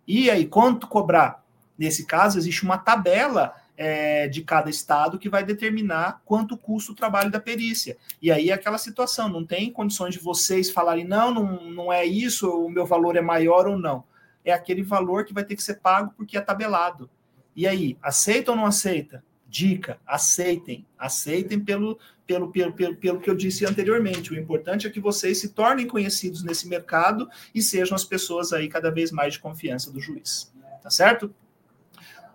E aí, quanto cobrar? Nesse caso, existe uma tabela é, de cada estado que vai determinar quanto custa o trabalho da perícia. E aí é aquela situação, não tem condições de vocês falarem, não, não, não é isso, o meu valor é maior ou não é aquele valor que vai ter que ser pago porque é tabelado. E aí, aceita ou não aceita? Dica, aceitem, aceitem pelo, pelo, pelo, pelo, pelo que eu disse anteriormente. O importante é que vocês se tornem conhecidos nesse mercado e sejam as pessoas aí cada vez mais de confiança do juiz. Tá certo?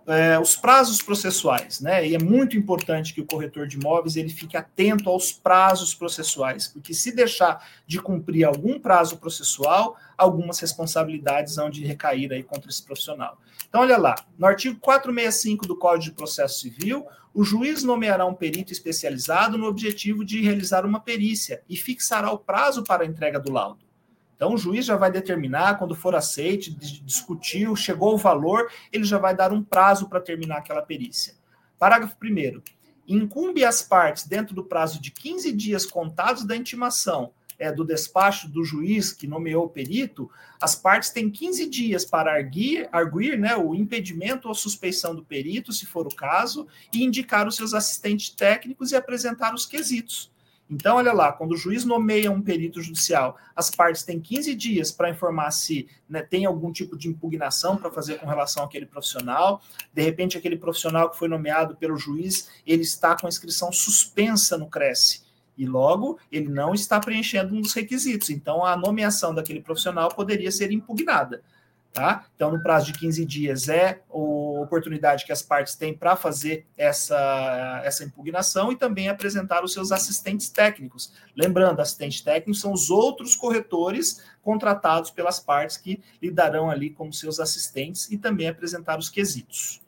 É, os prazos processuais, né? E é muito importante que o corretor de imóveis ele fique atento aos prazos processuais, porque se deixar de cumprir algum prazo processual, algumas responsabilidades vão de recair aí contra esse profissional. Então, olha lá, no artigo 465 do Código de Processo Civil, o juiz nomeará um perito especializado no objetivo de realizar uma perícia e fixará o prazo para a entrega do laudo. Então, o juiz já vai determinar, quando for aceite, discutiu, chegou o valor, ele já vai dar um prazo para terminar aquela perícia. Parágrafo 1. Incumbe às partes, dentro do prazo de 15 dias contados da intimação é, do despacho do juiz que nomeou o perito, as partes têm 15 dias para arguir, arguir né, o impedimento ou suspeição do perito, se for o caso, e indicar os seus assistentes técnicos e apresentar os quesitos. Então, olha lá, quando o juiz nomeia um perito judicial, as partes têm 15 dias para informar se né, tem algum tipo de impugnação para fazer com relação àquele profissional. De repente, aquele profissional que foi nomeado pelo juiz, ele está com a inscrição suspensa no Cresce. E logo, ele não está preenchendo um dos requisitos. Então, a nomeação daquele profissional poderia ser impugnada. Tá? Então, no prazo de 15 dias é a oportunidade que as partes têm para fazer essa, essa impugnação e também apresentar os seus assistentes técnicos. Lembrando, assistentes técnicos são os outros corretores contratados pelas partes que lidarão ali como seus assistentes e também apresentar os quesitos.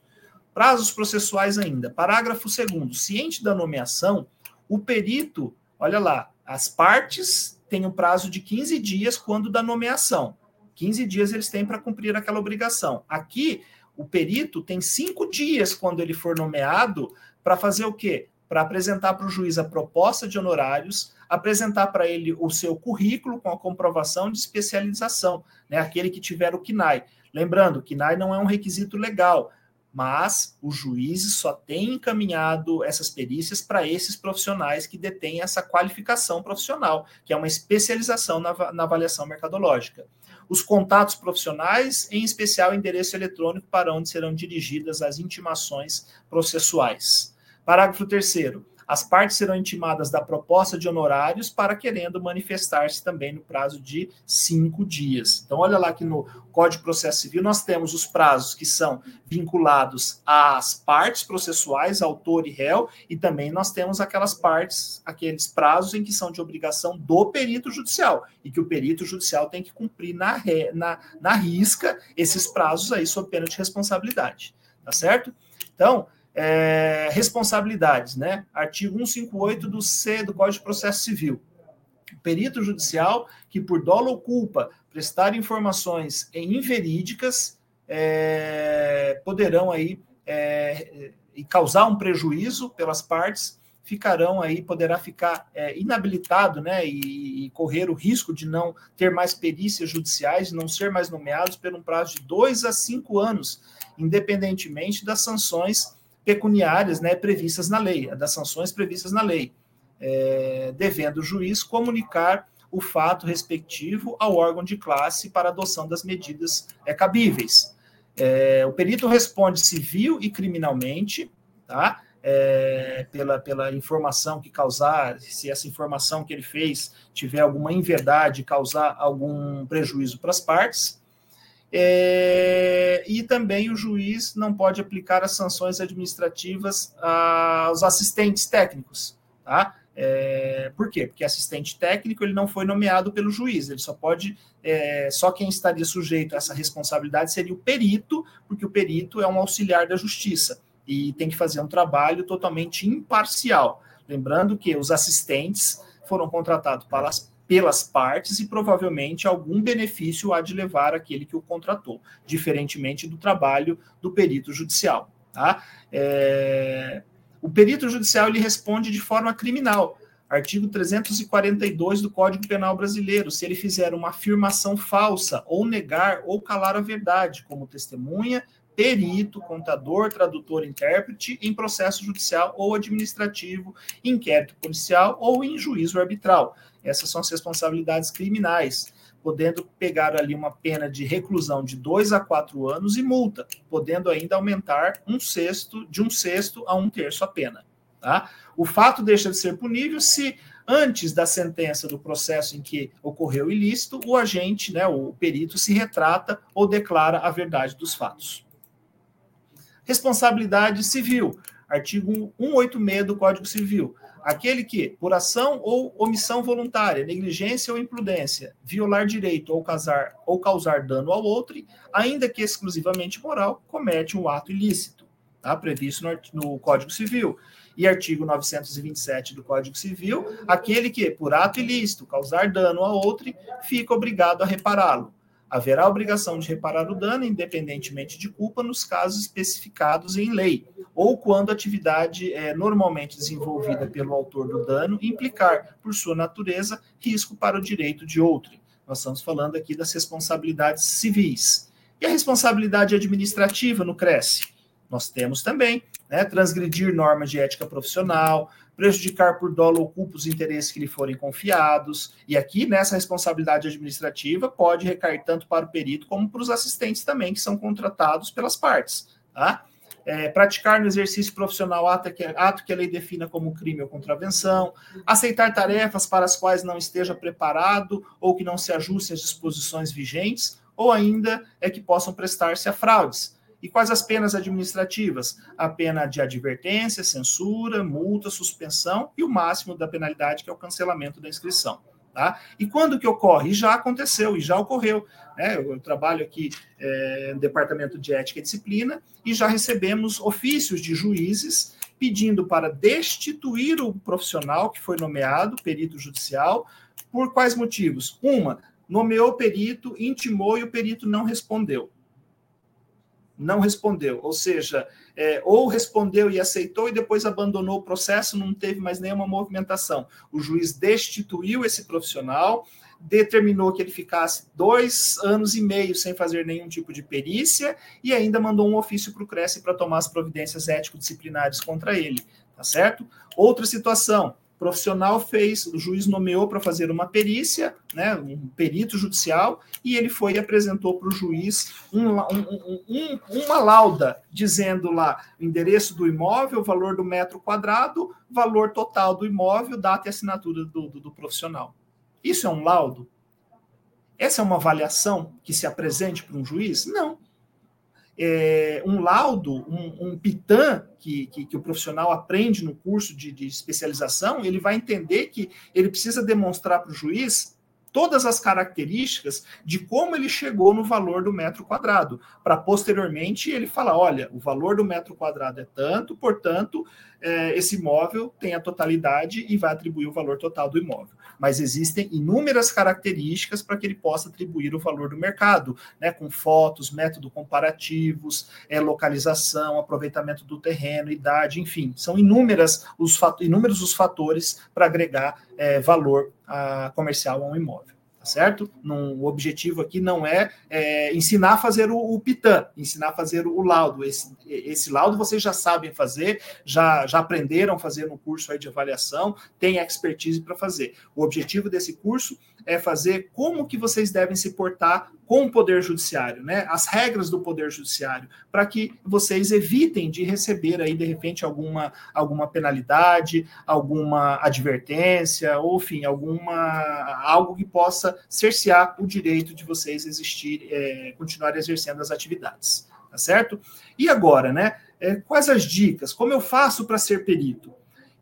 Prazos processuais ainda. Parágrafo 2 Ciente da nomeação, o perito, olha lá, as partes têm um prazo de 15 dias quando da nomeação 15 dias eles têm para cumprir aquela obrigação. Aqui, o perito tem cinco dias, quando ele for nomeado, para fazer o quê? Para apresentar para o juiz a proposta de honorários, apresentar para ele o seu currículo com a comprovação de especialização, né? aquele que tiver o KNAI. Lembrando, o KNAI não é um requisito legal, mas os juízes só têm encaminhado essas perícias para esses profissionais que detêm essa qualificação profissional, que é uma especialização na, na avaliação mercadológica. Os contatos profissionais, em especial o endereço eletrônico para onde serão dirigidas as intimações processuais. Parágrafo 3 as partes serão intimadas da proposta de honorários para querendo manifestar-se também no prazo de cinco dias. Então, olha lá que no Código de Processo Civil nós temos os prazos que são vinculados às partes processuais, autor e réu, e também nós temos aquelas partes, aqueles prazos em que são de obrigação do perito judicial, e que o perito judicial tem que cumprir na, na, na risca esses prazos aí sob pena de responsabilidade. Tá certo? Então, é, responsabilidades, né? Artigo 158 do C do Código de Processo Civil. O perito judicial que, por dolo ou culpa, prestar informações inverídicas é, poderão aí é, e causar um prejuízo pelas partes, ficarão aí, poderá ficar é, inabilitado, né, e, e, correr o risco de não ter mais perícias judiciais, não ser mais nomeados por um prazo de dois a cinco anos, independentemente das sanções pecuniárias né, previstas na lei, das sanções previstas na lei, é, devendo o juiz comunicar o fato respectivo ao órgão de classe para adoção das medidas é, cabíveis. É, o perito responde civil e criminalmente, tá? É, pela, pela informação que causar, se essa informação que ele fez tiver alguma inverdade, causar algum prejuízo para as partes, é, e também o juiz não pode aplicar as sanções administrativas aos assistentes técnicos, tá? É, por quê? Porque assistente técnico ele não foi nomeado pelo juiz, ele só pode, é, só quem estaria sujeito a essa responsabilidade seria o perito, porque o perito é um auxiliar da justiça e tem que fazer um trabalho totalmente imparcial. Lembrando que os assistentes foram contratados para, pelas partes e provavelmente algum benefício há de levar aquele que o contratou, diferentemente do trabalho do perito judicial. Tá? É... O perito judicial ele responde de forma criminal. Artigo 342 do Código Penal Brasileiro, se ele fizer uma afirmação falsa ou negar ou calar a verdade, como testemunha, perito, contador, tradutor, intérprete em processo judicial ou administrativo, inquérito policial ou em juízo arbitral. Essas são as responsabilidades criminais, podendo pegar ali uma pena de reclusão de dois a quatro anos e multa, podendo ainda aumentar um sexto, de um sexto a um terço a pena. Tá? O fato deixa de ser punível se antes da sentença do processo em que ocorreu o ilícito, o agente, né, o perito, se retrata ou declara a verdade dos fatos. Responsabilidade civil, artigo 186 do Código Civil. Aquele que, por ação ou omissão voluntária, negligência ou imprudência, violar direito ou causar, ou causar dano ao outro, ainda que exclusivamente moral, comete um ato ilícito, tá? previsto no, no Código Civil. E artigo 927 do Código Civil, aquele que, por ato ilícito, causar dano a outro, fica obrigado a repará-lo haverá obrigação de reparar o dano, independentemente de culpa, nos casos especificados em lei, ou quando a atividade é normalmente desenvolvida pelo autor do dano implicar, por sua natureza, risco para o direito de outro. Nós estamos falando aqui das responsabilidades civis. E a responsabilidade administrativa no Cresce? Nós temos também né, transgredir normas de ética profissional, prejudicar por dolo ou culpa os interesses que lhe forem confiados. E aqui, nessa responsabilidade administrativa, pode recair tanto para o perito como para os assistentes também, que são contratados pelas partes. Tá? É, praticar no exercício profissional ato que, ato que a lei defina como crime ou contravenção, aceitar tarefas para as quais não esteja preparado ou que não se ajustem às disposições vigentes, ou ainda é que possam prestar-se a fraudes e quais as penas administrativas? A pena de advertência, censura, multa, suspensão e o máximo da penalidade, que é o cancelamento da inscrição. Tá? E quando que ocorre? E já aconteceu, e já ocorreu. Né? Eu, eu trabalho aqui é, no Departamento de Ética e Disciplina e já recebemos ofícios de juízes pedindo para destituir o profissional que foi nomeado, perito judicial, por quais motivos? Uma, nomeou o perito, intimou e o perito não respondeu não respondeu. Ou seja, é, ou respondeu e aceitou e depois abandonou o processo, não teve mais nenhuma movimentação. O juiz destituiu esse profissional, determinou que ele ficasse dois anos e meio sem fazer nenhum tipo de perícia e ainda mandou um ofício para o Cresce para tomar as providências ético-disciplinares contra ele, tá certo? Outra situação, profissional fez, o juiz nomeou para fazer uma perícia, né, um perito judicial, e ele foi e apresentou para o juiz um, um, um, uma lauda dizendo lá o endereço do imóvel, valor do metro quadrado, valor total do imóvel, data e assinatura do, do, do profissional. Isso é um laudo? Essa é uma avaliação que se apresente para um juiz? Não é, um laudo, um, um PITAM, que, que, que, o profissional aprende no curso de, de especialização, ele vai entender que ele precisa demonstrar para o juiz todas as características de como ele chegou no valor do metro quadrado, para posteriormente ele falar: olha, o valor do metro quadrado é tanto, portanto, é, esse imóvel tem a totalidade e vai atribuir o valor total do imóvel. Mas existem inúmeras características para que ele possa atribuir o valor do mercado, né, com fotos, método comparativos, é, localização, aproveitamento do terreno, idade, enfim, são inúmeras os, inúmeros os fatores para agregar é, valor a, comercial a um imóvel tá certo? O objetivo aqui não é, é ensinar a fazer o, o, PITAM, ensinar a fazer o laudo. Esse, esse laudo vocês já sabem fazer, já, já aprenderam a fazer no curso de avaliação, tem expertise para fazer. O objetivo desse curso é fazer como que vocês devem se portar com o poder judiciário, né? As regras do poder judiciário, para que vocês evitem de receber aí de repente alguma alguma penalidade, alguma advertência, ou enfim, alguma algo que possa cercear o direito de vocês existir, é, continuar exercendo as atividades, tá certo? E agora, né? É, quais as dicas? Como eu faço para ser perito?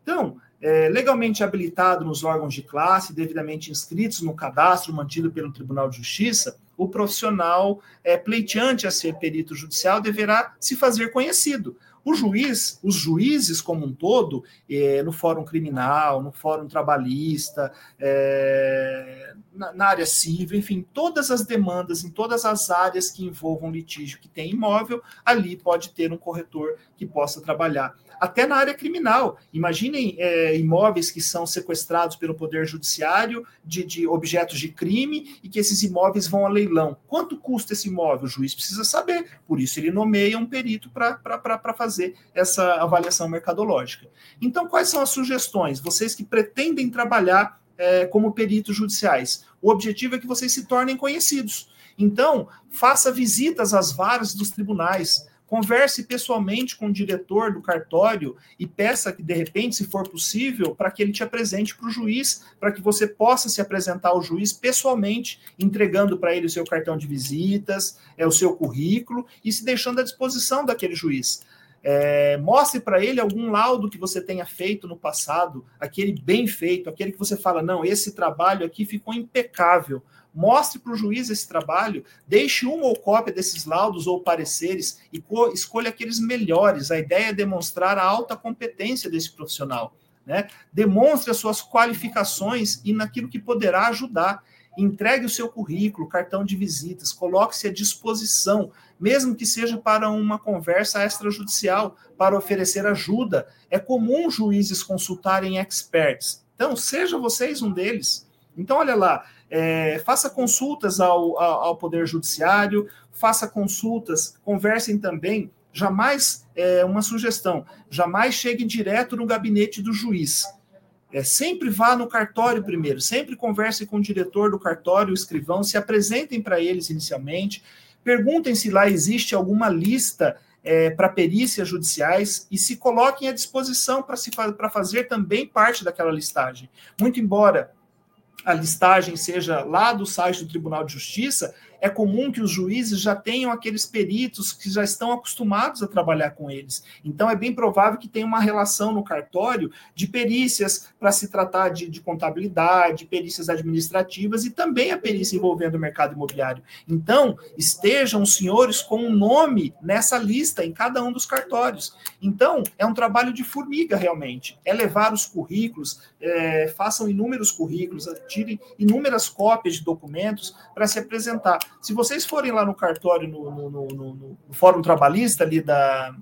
Então, é, legalmente habilitado nos órgãos de classe, devidamente inscritos no cadastro mantido pelo Tribunal de Justiça, o profissional é, pleiteante a ser perito judicial deverá se fazer conhecido. O juiz, os juízes como um todo, é, no fórum criminal, no fórum trabalhista, é, na, na, área civil, enfim, todas as demandas em todas as áreas que envolvam litígio que tem imóvel, ali pode ter um corretor que possa trabalhar até na área criminal. Imaginem é, imóveis que são sequestrados pelo Poder Judiciário de, de, objetos de crime e que esses imóveis vão a leilão. Quanto custa esse imóvel? O juiz precisa saber, por isso ele nomeia um perito para fazer essa avaliação mercadológica. Então, quais são as sugestões? Vocês que pretendem trabalhar é, como peritos judiciais, o objetivo é que vocês se tornem conhecidos. Então, faça visitas às varas dos tribunais Converse pessoalmente com o diretor do cartório e peça que, de repente, se for possível, para que ele te apresente para o juiz, para que você possa se apresentar ao juiz pessoalmente, entregando para ele o seu cartão de visitas, é o seu currículo e se deixando à disposição daquele juiz. É, mostre para ele algum laudo que você tenha feito no passado, aquele bem feito, aquele que você fala, não, esse trabalho aqui ficou impecável. Mostre para o juiz esse trabalho, deixe uma ou cópia desses laudos ou pareceres e escolha aqueles melhores. A ideia é demonstrar a alta competência desse profissional. Né? Demonstre as suas qualificações e naquilo que poderá ajudar. Entregue o seu currículo, cartão de visitas, coloque-se à disposição, mesmo que seja para uma conversa extrajudicial, para oferecer ajuda. É comum juízes consultarem experts. Então, seja vocês um deles. Então, olha lá, é, faça consultas ao, ao, ao, Poder Judiciário, faça consultas, conversem também. Jamais, é, uma sugestão, jamais chegue direto no gabinete do juiz. É, sempre vá no cartório primeiro, sempre converse com o diretor do cartório, o escrivão, se apresentem para eles inicialmente, perguntem se lá existe alguma lista é, para perícias judiciais e se coloquem à disposição para fazer também parte daquela listagem. Muito embora a listagem seja lá do site do Tribunal de Justiça, é comum que os juízes já tenham aqueles peritos que já estão acostumados a trabalhar com eles. Então, é bem provável que tenha uma relação no cartório de perícias para se tratar de, de, contabilidade, perícias administrativas e também a perícia envolvendo o mercado imobiliário. Então, estejam os senhores com um nome nessa lista em cada um dos cartórios. Então, é um trabalho de formiga, realmente. É levar os currículos, é, façam inúmeros currículos, tirem inúmeras cópias de documentos para se apresentar. Se vocês forem lá no cartório, no, no, no, no Fórum Trabalhista ali da,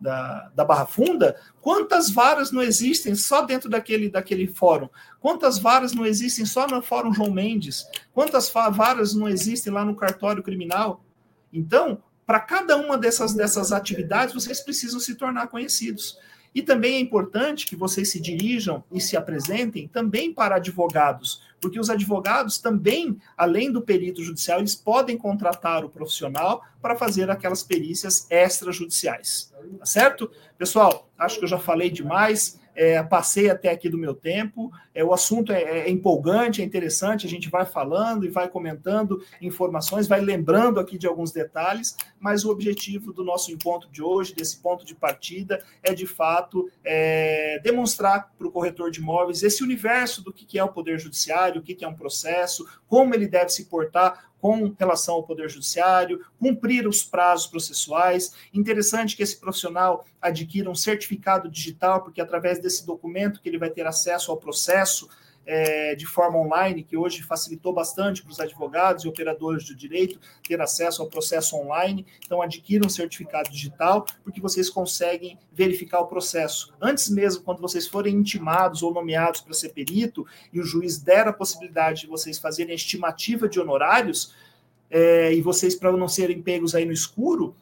da, da, Barra Funda, quantas varas não existem só dentro daquele, daquele fórum? Quantas varas não existem só no Fórum João Mendes? Quantas varas não existem lá no cartório criminal? Então, para cada uma dessas, dessas atividades, vocês precisam se tornar conhecidos. E também é importante que vocês se dirijam e se apresentem também para advogados, porque os advogados também, além do perito judicial, eles podem contratar o profissional para fazer aquelas perícias extrajudiciais. Tá certo? Pessoal, acho que eu já falei demais é, passei até aqui do meu tempo. É, o assunto é, é, empolgante, é interessante, a gente vai falando e vai comentando informações, vai lembrando aqui de alguns detalhes, mas o objetivo do nosso encontro de hoje, desse ponto de partida, é de fato é, demonstrar para o corretor de imóveis esse universo do que é o Poder Judiciário, o que é um processo, como ele deve se portar com relação ao Poder Judiciário, cumprir os prazos processuais. Interessante que esse profissional adquira um certificado digital, porque através desse documento que ele vai ter acesso ao processo é, de forma online, que hoje facilitou bastante para os advogados e operadores de direito ter acesso ao processo online. Então, adquira um certificado digital, porque vocês conseguem verificar o processo. Antes mesmo, quando vocês forem intimados ou nomeados para ser perito, e o juiz der a possibilidade de vocês fazerem a estimativa de honorários, é, e vocês, para não serem pegos aí no escuro,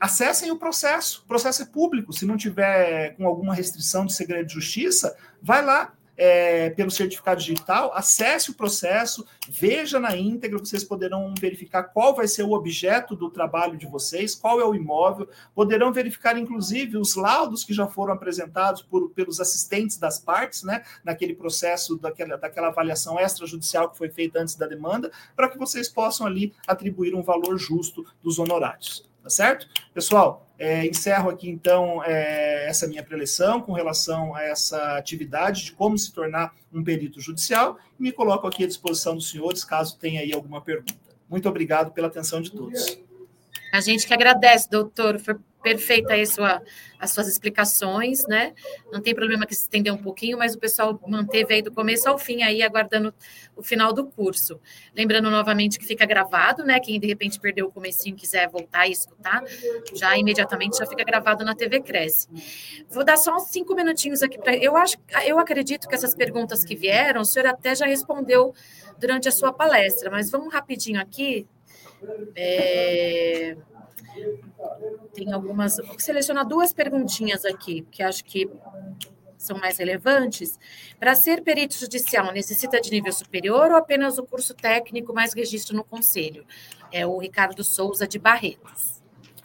acessem o processo. O processo é público. Se não tiver com alguma restrição de segredo de justiça, vai lá, é, pelo certificado digital, acesse o processo, veja na íntegra, vocês poderão verificar qual vai ser o objeto do trabalho de vocês, qual é o imóvel, poderão verificar, inclusive, os laudos que já foram apresentados por, pelos assistentes das partes, né, naquele processo daquela, daquela avaliação extrajudicial que foi feita antes da demanda, para que vocês possam ali atribuir um valor justo dos honorários. Tá certo? Pessoal, é, encerro aqui, então, é, essa minha preleção com relação a essa atividade de como se tornar um perito judicial e me coloco aqui à disposição dos senhores, caso tenha aí alguma pergunta. Muito obrigado pela atenção de todos. A gente que agradece, doutor. Foi perfeita aí sua, as suas explicações, né? Não tem problema que se estender um pouquinho, mas o pessoal manteve aí do começo ao fim aí, aguardando o final do curso. Lembrando novamente que fica gravado, né? Quem de repente perdeu o comecinho quiser voltar e escutar, já imediatamente já fica gravado na TV Cresce. Vou dar só uns cinco minutinhos aqui para. Eu acho, eu acredito que essas perguntas que vieram, o senhor até já respondeu durante a sua palestra, mas vamos rapidinho aqui. É... Tem algumas. Vou selecionar duas perguntinhas aqui, que acho que são mais relevantes. Para ser perito judicial, necessita de nível superior ou apenas o curso técnico mais registro no conselho? É o Ricardo Souza de Barretos.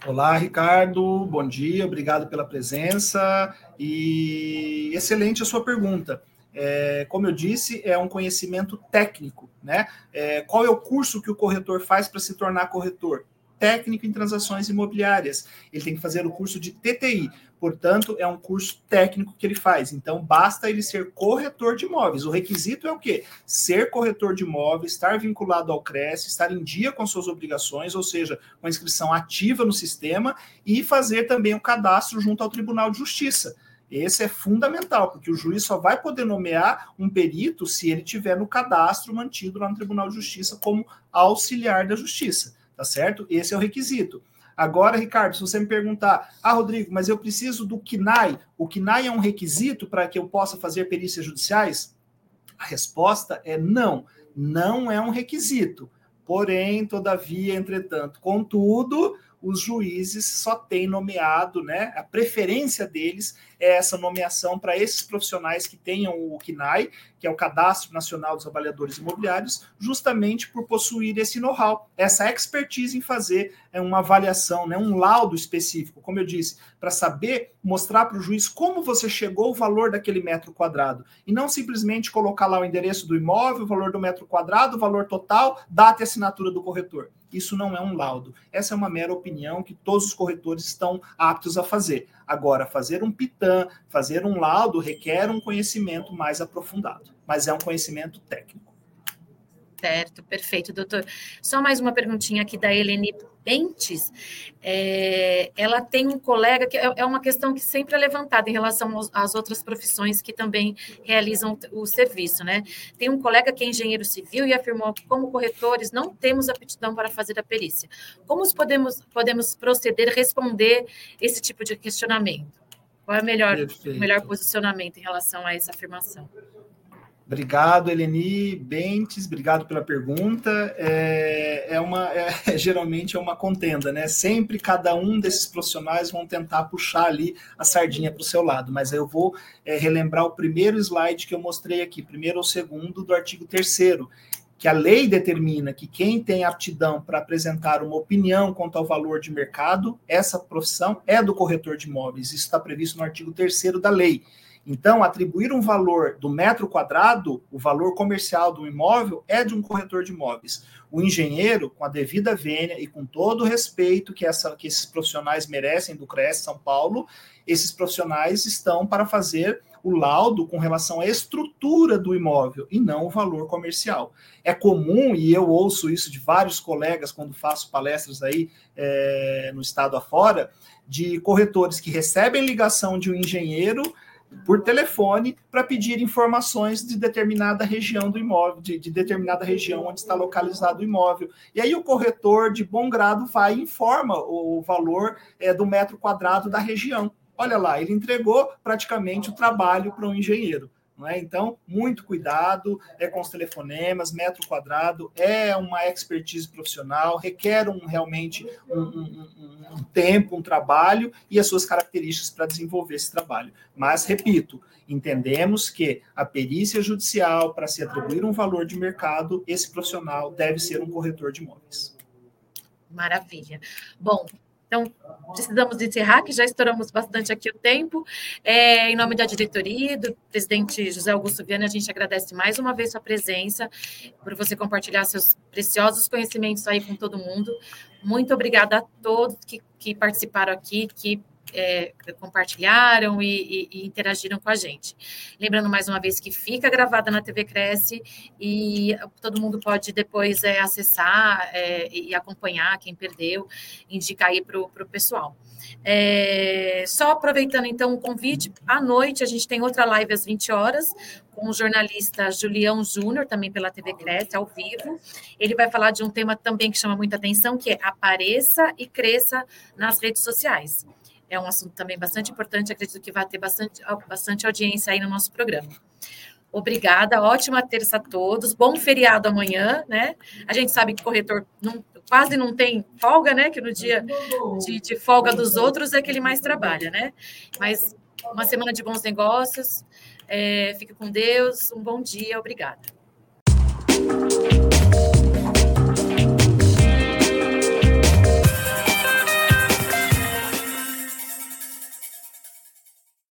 Olá, Ricardo. Bom dia, obrigado pela presença. E excelente a sua pergunta. É, como eu disse, é um conhecimento técnico, né? É, qual é o curso que o corretor faz para se tornar corretor? técnico em transações imobiliárias. Ele tem que fazer o curso de TTI, portanto, é um curso técnico que ele faz. Então, basta ele ser corretor de imóveis. O requisito é o quê? Ser corretor de imóveis, estar vinculado ao CRES, estar em dia com suas obrigações, ou seja, com inscrição ativa no sistema e fazer também o cadastro junto ao Tribunal de Justiça. Esse é fundamental, porque o juiz só vai poder nomear um perito se ele tiver no cadastro mantido lá no Tribunal de Justiça como auxiliar da Justiça tá certo? Esse é o requisito. Agora, Ricardo, se você me perguntar, ah, Rodrigo, mas eu preciso do KNAI, o KNAI é um requisito para que eu possa fazer perícias judiciais? A resposta é não, não é um requisito. Porém, todavia, entretanto, contudo, os juízes só têm nomeado, né? A preferência deles é essa nomeação para esses profissionais que tenham o CNAI, que é o Cadastro Nacional dos Avaliadores Imobiliários, justamente por possuir esse know-how, essa expertise em fazer é, uma avaliação, né, um laudo específico, como eu disse, para saber mostrar para o juiz como você chegou ao valor daquele metro quadrado, e não simplesmente colocar lá o endereço do imóvel, o valor do metro quadrado, o valor total, data e assinatura do corretor. Isso não é um laudo. Essa é uma mera opinião que todos os corretores estão aptos a fazer. Agora, fazer um PITAM, fazer um laudo, requer um conhecimento mais aprofundado, mas é um conhecimento técnico. Certo, perfeito, doutor. Só mais uma perguntinha aqui da Helene Bentes. É, ela tem um colega que é, é uma questão que sempre é levantada em relação às outras profissões que também realizam o serviço, né? Tem um colega que é engenheiro civil e afirmou que, como corretores, não temos aptidão para fazer a perícia. Como podemos, podemos proceder, responder esse tipo de questionamento? Qual é o melhor, melhor posicionamento em relação a essa afirmação? Obrigado, Eleni Bentes, obrigado pela pergunta. É, é uma, é, geralmente é uma contenda, né? Sempre cada um desses profissionais vão tentar puxar ali a sardinha para o seu lado, mas eu vou é, relembrar o primeiro slide que eu mostrei aqui, primeiro ou segundo do artigo 3 que a lei determina que quem tem aptidão para apresentar uma opinião quanto ao valor de mercado, essa profissão é do corretor de imóveis. Isso está previsto no artigo 3 da lei. Então, atribuir um valor do metro quadrado, o valor comercial do imóvel, é de um corretor de imóveis. O engenheiro, com a devida vênia e com todo o respeito que, essa, que esses profissionais merecem do CRES São Paulo, esses profissionais estão para fazer o laudo com relação à estrutura do imóvel e não o valor comercial. É comum, e eu ouço isso de vários colegas quando faço palestras aí é, no estado afora, de corretores que recebem ligação de um engenheiro por telefone para pedir informações de determinada região do imóvel, de, de, determinada região onde está localizado o imóvel. E aí o corretor, de bom grado, vai e informa o valor é, do metro quadrado da região. Olha lá, ele entregou praticamente o trabalho para um engenheiro. Não é? Então, muito cuidado é com os telefonemas, metro quadrado, é uma expertise profissional, requer um, realmente um, um, um tempo, um trabalho e as suas características para desenvolver esse trabalho. Mas, repito, entendemos que a perícia judicial, para se atribuir um valor de mercado, esse profissional deve ser um corretor de imóveis. Maravilha. Bom, então, precisamos encerrar, que já estouramos bastante aqui o tempo. É, em nome da diretoria, do presidente José Augusto Viana, a gente agradece mais uma vez sua presença, por você compartilhar seus preciosos conhecimentos aí com todo mundo. Muito obrigada a todos que, que participaram aqui, que é, compartilharam e, e, e, interagiram com a gente. Lembrando mais uma vez que fica gravada na TV Cresce e todo mundo pode depois é, acessar é, e acompanhar quem perdeu, indicar aí para o pessoal. É, só aproveitando então o convite, à noite a gente tem outra live às 20 horas com o jornalista Julião Júnior, também pela TV Cresce, ao vivo. Ele vai falar de um tema também que chama muita atenção, que é apareça e cresça nas redes sociais é um assunto também bastante importante, acredito que vai ter bastante, bastante audiência aí no nosso programa. Obrigada, ótima terça a todos, bom feriado amanhã, né? A gente sabe que corretor não, quase não tem folga, né? Que no dia de, de folga dos outros é que ele mais trabalha, né? Mas uma semana de bons negócios, é, fique com Deus, um bom dia, obrigada.